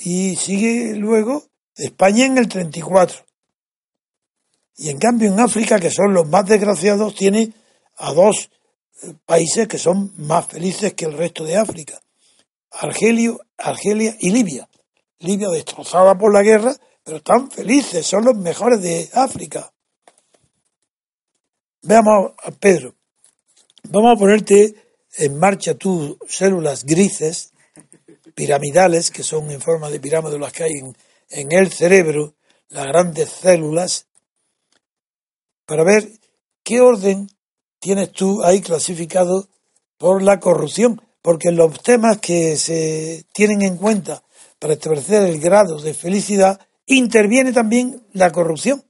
D: Y sigue luego España en el 34. Y en cambio en África, que son los más desgraciados, tiene a dos países que son más felices que el resto de África. Argelio, Argelia y Libia. Libia destrozada por la guerra, pero están felices, son los mejores de África. Veamos a Pedro. Vamos a ponerte en marcha tus células grises, piramidales, que son en forma de pirámide las que hay en, en el cerebro, las grandes células, para ver qué orden tienes tú ahí clasificado por la corrupción, porque los temas que se tienen en cuenta para establecer el grado de felicidad interviene también la corrupción.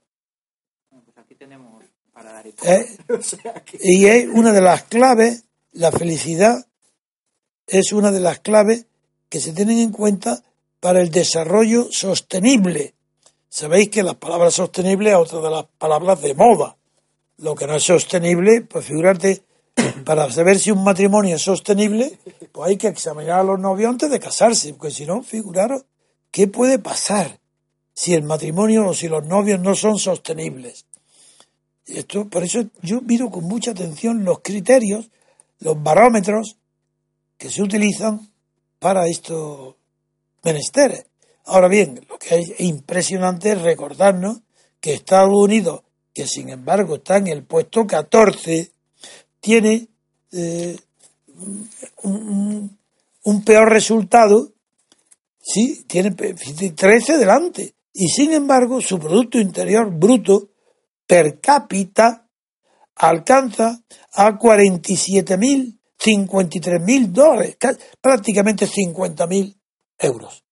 C: Pues aquí tenemos para dar
D: ¿eh? <laughs>
C: o sea que-
D: Y es una de las claves, la felicidad es una de las claves que se tienen en cuenta para el desarrollo sostenible. Sabéis que la palabra sostenible es otra de las palabras de moda. Lo que no es sostenible, pues figurarte, para saber si un matrimonio es sostenible, pues hay que examinar a los novios antes de casarse, porque si no, figuraros, ¿qué puede pasar si el matrimonio o si los novios no son sostenibles? Esto, por eso yo miro con mucha atención los criterios, los barómetros que se utilizan para estos menesteres. Ahora bien, lo que es impresionante es recordarnos que Estados Unidos, que sin embargo está en el puesto 14, tiene eh, un, peor resultado, sí, tiene 13 delante, y sin embargo su Producto Interior Bruto per cápita alcanza a 47.000, 53.000 dólares, prácticamente 50.000 euros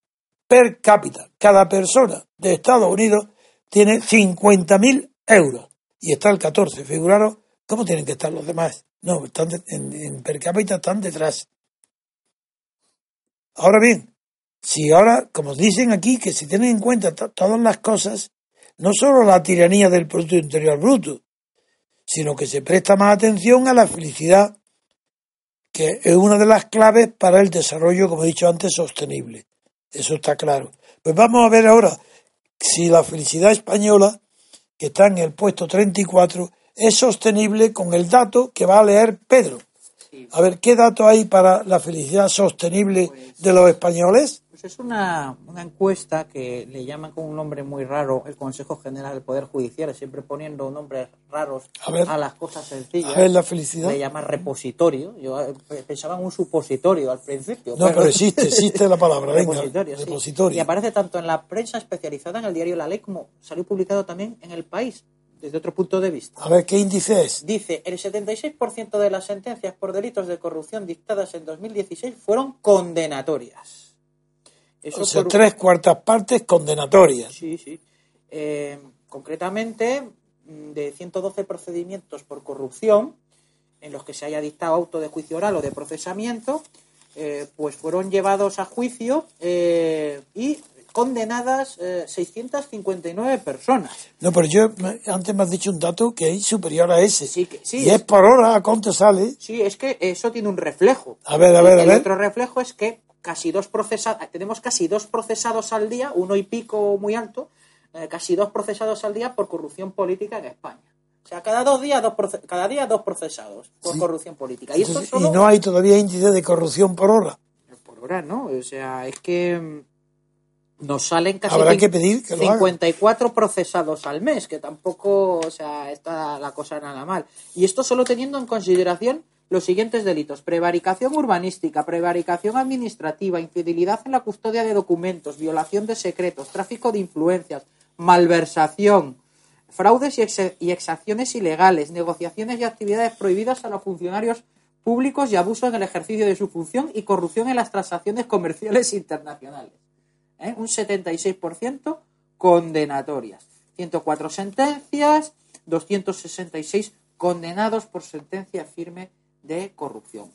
D: per cápita. Cada persona de Estados Unidos tiene 50.000 euros y está el 14. Figuraros cómo tienen que estar los demás. No, están en, per cápita están detrás. Ahora bien, si ahora, como dicen aquí, que se tienen en cuenta todas las cosas, no solo la tiranía del Producto Interior Bruto, sino que se presta más atención a la felicidad, que es una de las claves para el desarrollo, como he dicho antes, sostenible. Eso está claro. Pues vamos a ver ahora si la felicidad española, que está en el puesto 34, es sostenible con el dato que va a leer Pedro. A ver, ¿qué dato hay para la felicidad sostenible de los españoles?
C: Pues es una, una, encuesta que le llaman con un nombre muy raro el Consejo General del Poder Judicial, siempre poniendo nombres raros a, las cosas sencillas.
D: A ver, la felicidad.
C: Le llama repositorio. Yo eh, pensaba en un supositorio al principio.
D: No, pero, existe, <laughs> existe la palabra. repositorio, repositorio.
C: Y aparece tanto en la prensa especializada, en el diario La Ley, como salió publicado también en El País desde otro punto de vista.
D: A ver, ¿qué índice es?
C: Dice, el 76% de las sentencias por delitos de corrupción dictadas en 2016 fueron condenatorias.
D: Eso o sea, tres cuartas partes condenatorias.
C: Sí, sí. Eh, concretamente, mm, de 112 procedimientos por corrupción en los que se haya dictado auto de juicio oral o de procesamiento, eh, pues fueron llevados a juicio eh, y condenadas 659 personas.
D: No, pero yo antes me has dicho un dato que es superior a ese. Sí, sí, y es, por hora, ¿a cuánto sale?
C: Sí, es que eso tiene un reflejo.
D: A ver, a ver, a ver.
C: El otro reflejo es que casi dos procesados, tenemos casi dos procesados al día, uno y pico muy alto, eh, casi dos procesados al día por corrupción política en España. O sea, cada dos días, dos cada día dos procesados por corrupción política.
D: Y, no hay todavía índice de corrupción por hora.
C: Por hora, ¿no? O sea, es que mm, nos salen casi
D: Habrá que pedir
C: 54 procesados al mes, que tampoco, o sea, está la cosa nada mal. Y esto solo teniendo en consideración los siguientes delitos: prevaricación urbanística, prevaricación administrativa, infidelidad en la custodia de documentos, violación de secretos, tráfico de influencias, malversación, fraudes y, exacciones ilegales, negociaciones y actividades prohibidas a los funcionarios públicos y abuso en el ejercicio de su función y corrupción en las transacciones comerciales internacionales. ¿Eh? Un 76% condenatorias. 104 sentencias, 266 condenados por sentencia firme de corrupción.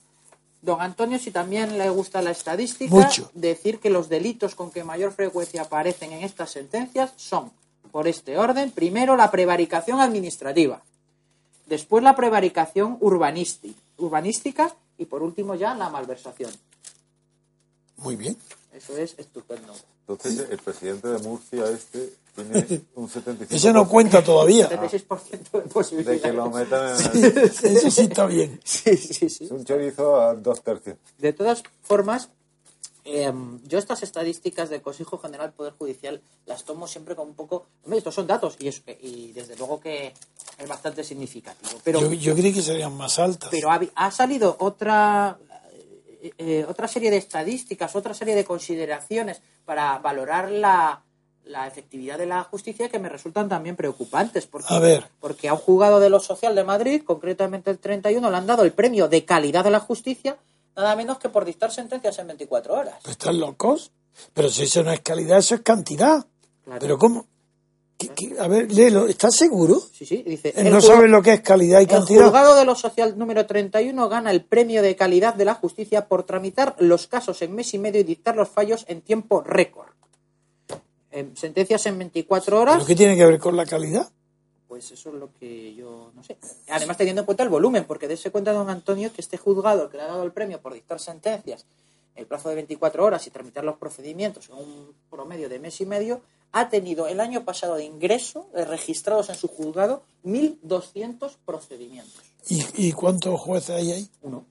C: Don Antonio, si también le gusta la estadística, decir que los delitos con que mayor frecuencia aparecen en estas sentencias son, por este orden, primero la prevaricación administrativa, después la prevaricación urbanística y por último ya la malversación.
D: Muy bien.
C: Eso es estupendo.
B: Entonces, el presidente de Murcia este tiene <laughs> un 75%.
D: Eso no cuenta todavía.
C: 76% de posibilidades.
B: De que lo metan
D: en el... Eso sí está bien. <laughs>
C: Sí, sí, sí.
B: Es un chorizo a dos tercios.
C: De todas formas, em, yo estas estadísticas del Consejo General del Poder Judicial las tomo siempre como un poco... Hombre, estos son datos y, y desde luego que es bastante significativo. Pero,
D: yo, yo creí que serían más altas.
C: Pero ha, ha salido otra eh, eh, otra serie de estadísticas, otra serie de consideraciones para valorar la, la efectividad de la justicia que me resultan también preocupantes. Porque,
D: a ver.
C: porque a un juzgado de lo social de Madrid, concretamente el 31, le han dado el premio de calidad de la justicia, nada menos que por dictar sentencias en 24 horas.
D: ¿Están locos? Pero si eso no es calidad, eso es cantidad. Pero ¿cómo? A ver, léelo, ¿estás seguro?
C: Sí, sí, dice.
D: no sabes lo que es calidad y cantidad.
C: El juzgado de lo social número 31 gana el premio de calidad de la justicia por tramitar los casos en mes y medio y dictar los fallos en tiempo récord. sentencias en 24 horas.
D: ¿Pero qué tiene que ver con la calidad?
C: Pues eso es lo que yo no sé. Además, teniendo en cuenta el volumen, porque dése cuenta, don Antonio, que este juzgado que le ha dado el premio por dictar sentencias el plazo de 24 horas y tramitar los procedimientos en un promedio de mes y medio, ha tenido el año pasado de ingreso, de registrados en su juzgado, 1.200 procedimientos.
D: ¿Y, ¿Y cuántos jueces hay ahí?
C: Uno.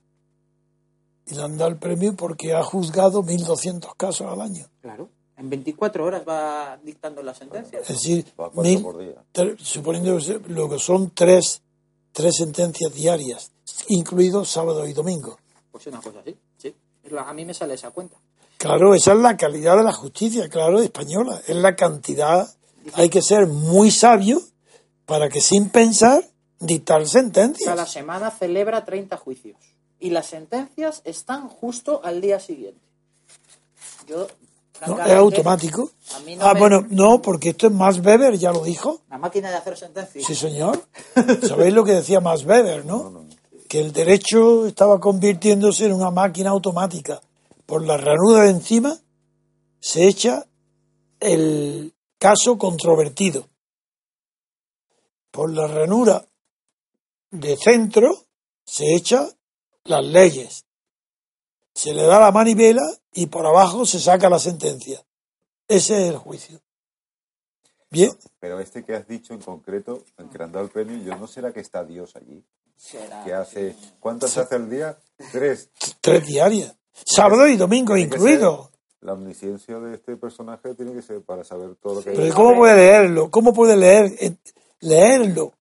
D: Y le han dado el premio porque ha juzgado 1.200 casos al año.
C: Claro. En 24 horas va dictando la sentencia.
D: Es decir,
B: Va cuatro
D: mil-
B: por día.
D: tre- suponiendo lo que son tres, tres sentencias diarias, incluidos sábado y domingo.
C: Pues una cosa así, A mí me sale esa cuenta.
D: Claro, esa es la calidad de la justicia, claro, española. Es la cantidad. Hay que ser muy sabio para que sin pensar dictar
C: Cada
D: sentencias.
C: semana celebra 30 juicios. Y las sentencias están justo al día siguiente. Yo,
D: ¿no? Es automático.
C: a mí no
D: ah,
C: me-
D: bueno, no, porque esto es Max Weber, ya lo dijo.
C: La máquina de hacer sentencias.
D: Sí, señor. ¿Sabéis lo que decía Max Weber, no? Que el derecho estaba convirtiéndose en una máquina automática. Por la ranura de encima se echa el caso controvertido. Por la ranura de centro se echa las leyes. Se le da la manivela y por abajo se saca la sentencia. Ese es el juicio. Bien,
B: Pero este que has dicho en concreto, el que le han dado el premio, yo no será que está Dios allí.
C: Será-
B: Que hace, ¿cuántas hace al día? Tres.
D: tres diarias. Sábado y domingo
B: Tiene
D: incluido.
B: ser- La omnisciencia de este personaje tiene que ser para saber todo lo que
D: Pero ¿y ¿cómo puede leerlo? ¿Cómo puede leer eh, leerlo?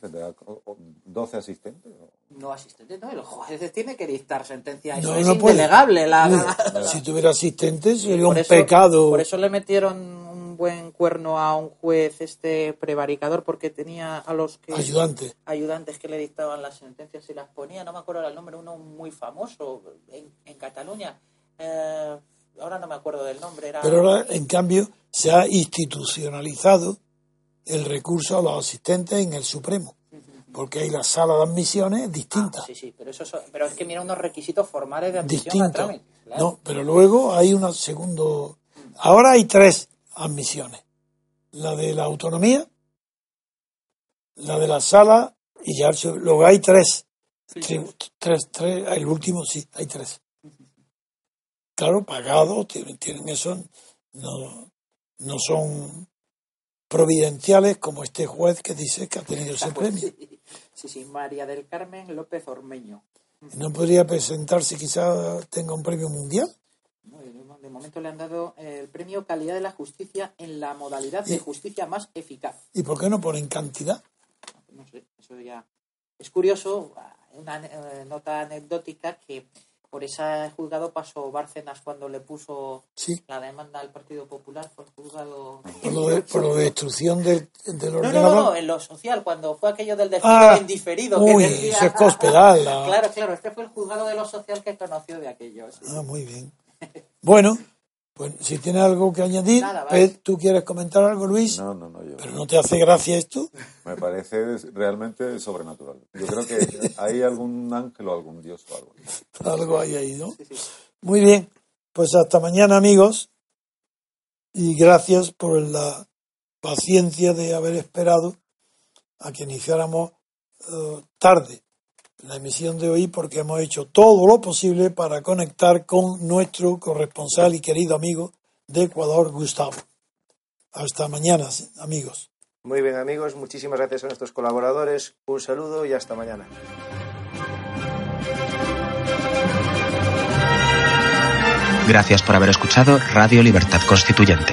B: ¿Tendrá o- o 12 asistentes. ¿no?
C: No asistente, no. El juez tiene que dictar sentencia. Eso
D: No,
C: es
D: no
C: indelegable. La, la-
D: Si tuviera asistente sería un
C: eso-
D: pecado.
C: Por eso le metieron buen cuerno a un juez este prevaricador porque tenía a los que
D: Ayudante.
C: ayudantes que le dictaban las sentencias y las ponía. No me acuerdo el nombre, uno muy famoso en, en Cataluña. Eh, ahora no me acuerdo del nombre. Era...
D: Pero ahora, en cambio, se ha institucionalizado el recurso a los asistentes en el Supremo. Porque hay la sala de admisiones
C: Ah,
D: distinta.
C: sí, sí, pero, eso, son- pero es que mira unos requisitos formales de admisión a
D: distinto.
C: trámite.
D: No, pero luego hay una segundo. Ahora hay tres admisiones: la de la autonomía, la de la sala y ya luego hay tres. Tri- tres, tres, el último sí, hay tres. Claro, pagados, tienen, tienen eso, no, no son providenciales como este juez que dice que ha tenido ese premio.
C: Sí, sí, María del Carmen López Ormeño.
D: ¿No podría presentarse, quizá tenga un premio mundial?
C: No, De de momento le han dado el premio Calidad de la Justicia en la modalidad de justicia más eficaz.
D: ¿Y por qué no ponen cantidad?
C: No sé, eso ya. Es curioso, una eh, nota anecdótica que por ese juzgado pasó Bárcenas cuando le puso
D: Sí.
C: la demanda al Partido Popular, el juzgado.
D: Por lo de, por lo de destrucción del, del
C: No, no,
D: ordenador.
C: no, no, en lo social, cuando fue aquello del
D: Ah,
C: en diferido.
D: uy,
C: que decía-
D: eso es cospedal, la- <laughs>
C: Claro, claro, este fue el juzgado de lo social que conoció de aquello. sí.
D: Ah, muy bien. <laughs> Bueno, pues si tienes algo que añadir,
C: Nada, vale.
D: ¿tú quieres comentar algo, Luis?
B: No, no, no, yo.
D: ¿Pero no te hace gracia esto?
B: Me parece realmente sobrenatural. Yo creo que hay algún ángel o algún dios o algo. <laughs>
D: Algo hay ahí, ¿no? Muy bien, pues hasta mañana, amigos. Y gracias por la paciencia de haber esperado a que iniciáramos eh, tarde la emisión de hoy porque hemos hecho todo lo posible para conectar con nuestro corresponsal y querido amigo de Ecuador, Gustavo. Hasta mañana, amigos.
A: Muy bien, amigos, muchísimas gracias a nuestros colaboradores. Un saludo y hasta mañana.
E: Gracias por haber escuchado Radio Libertad Constituyente.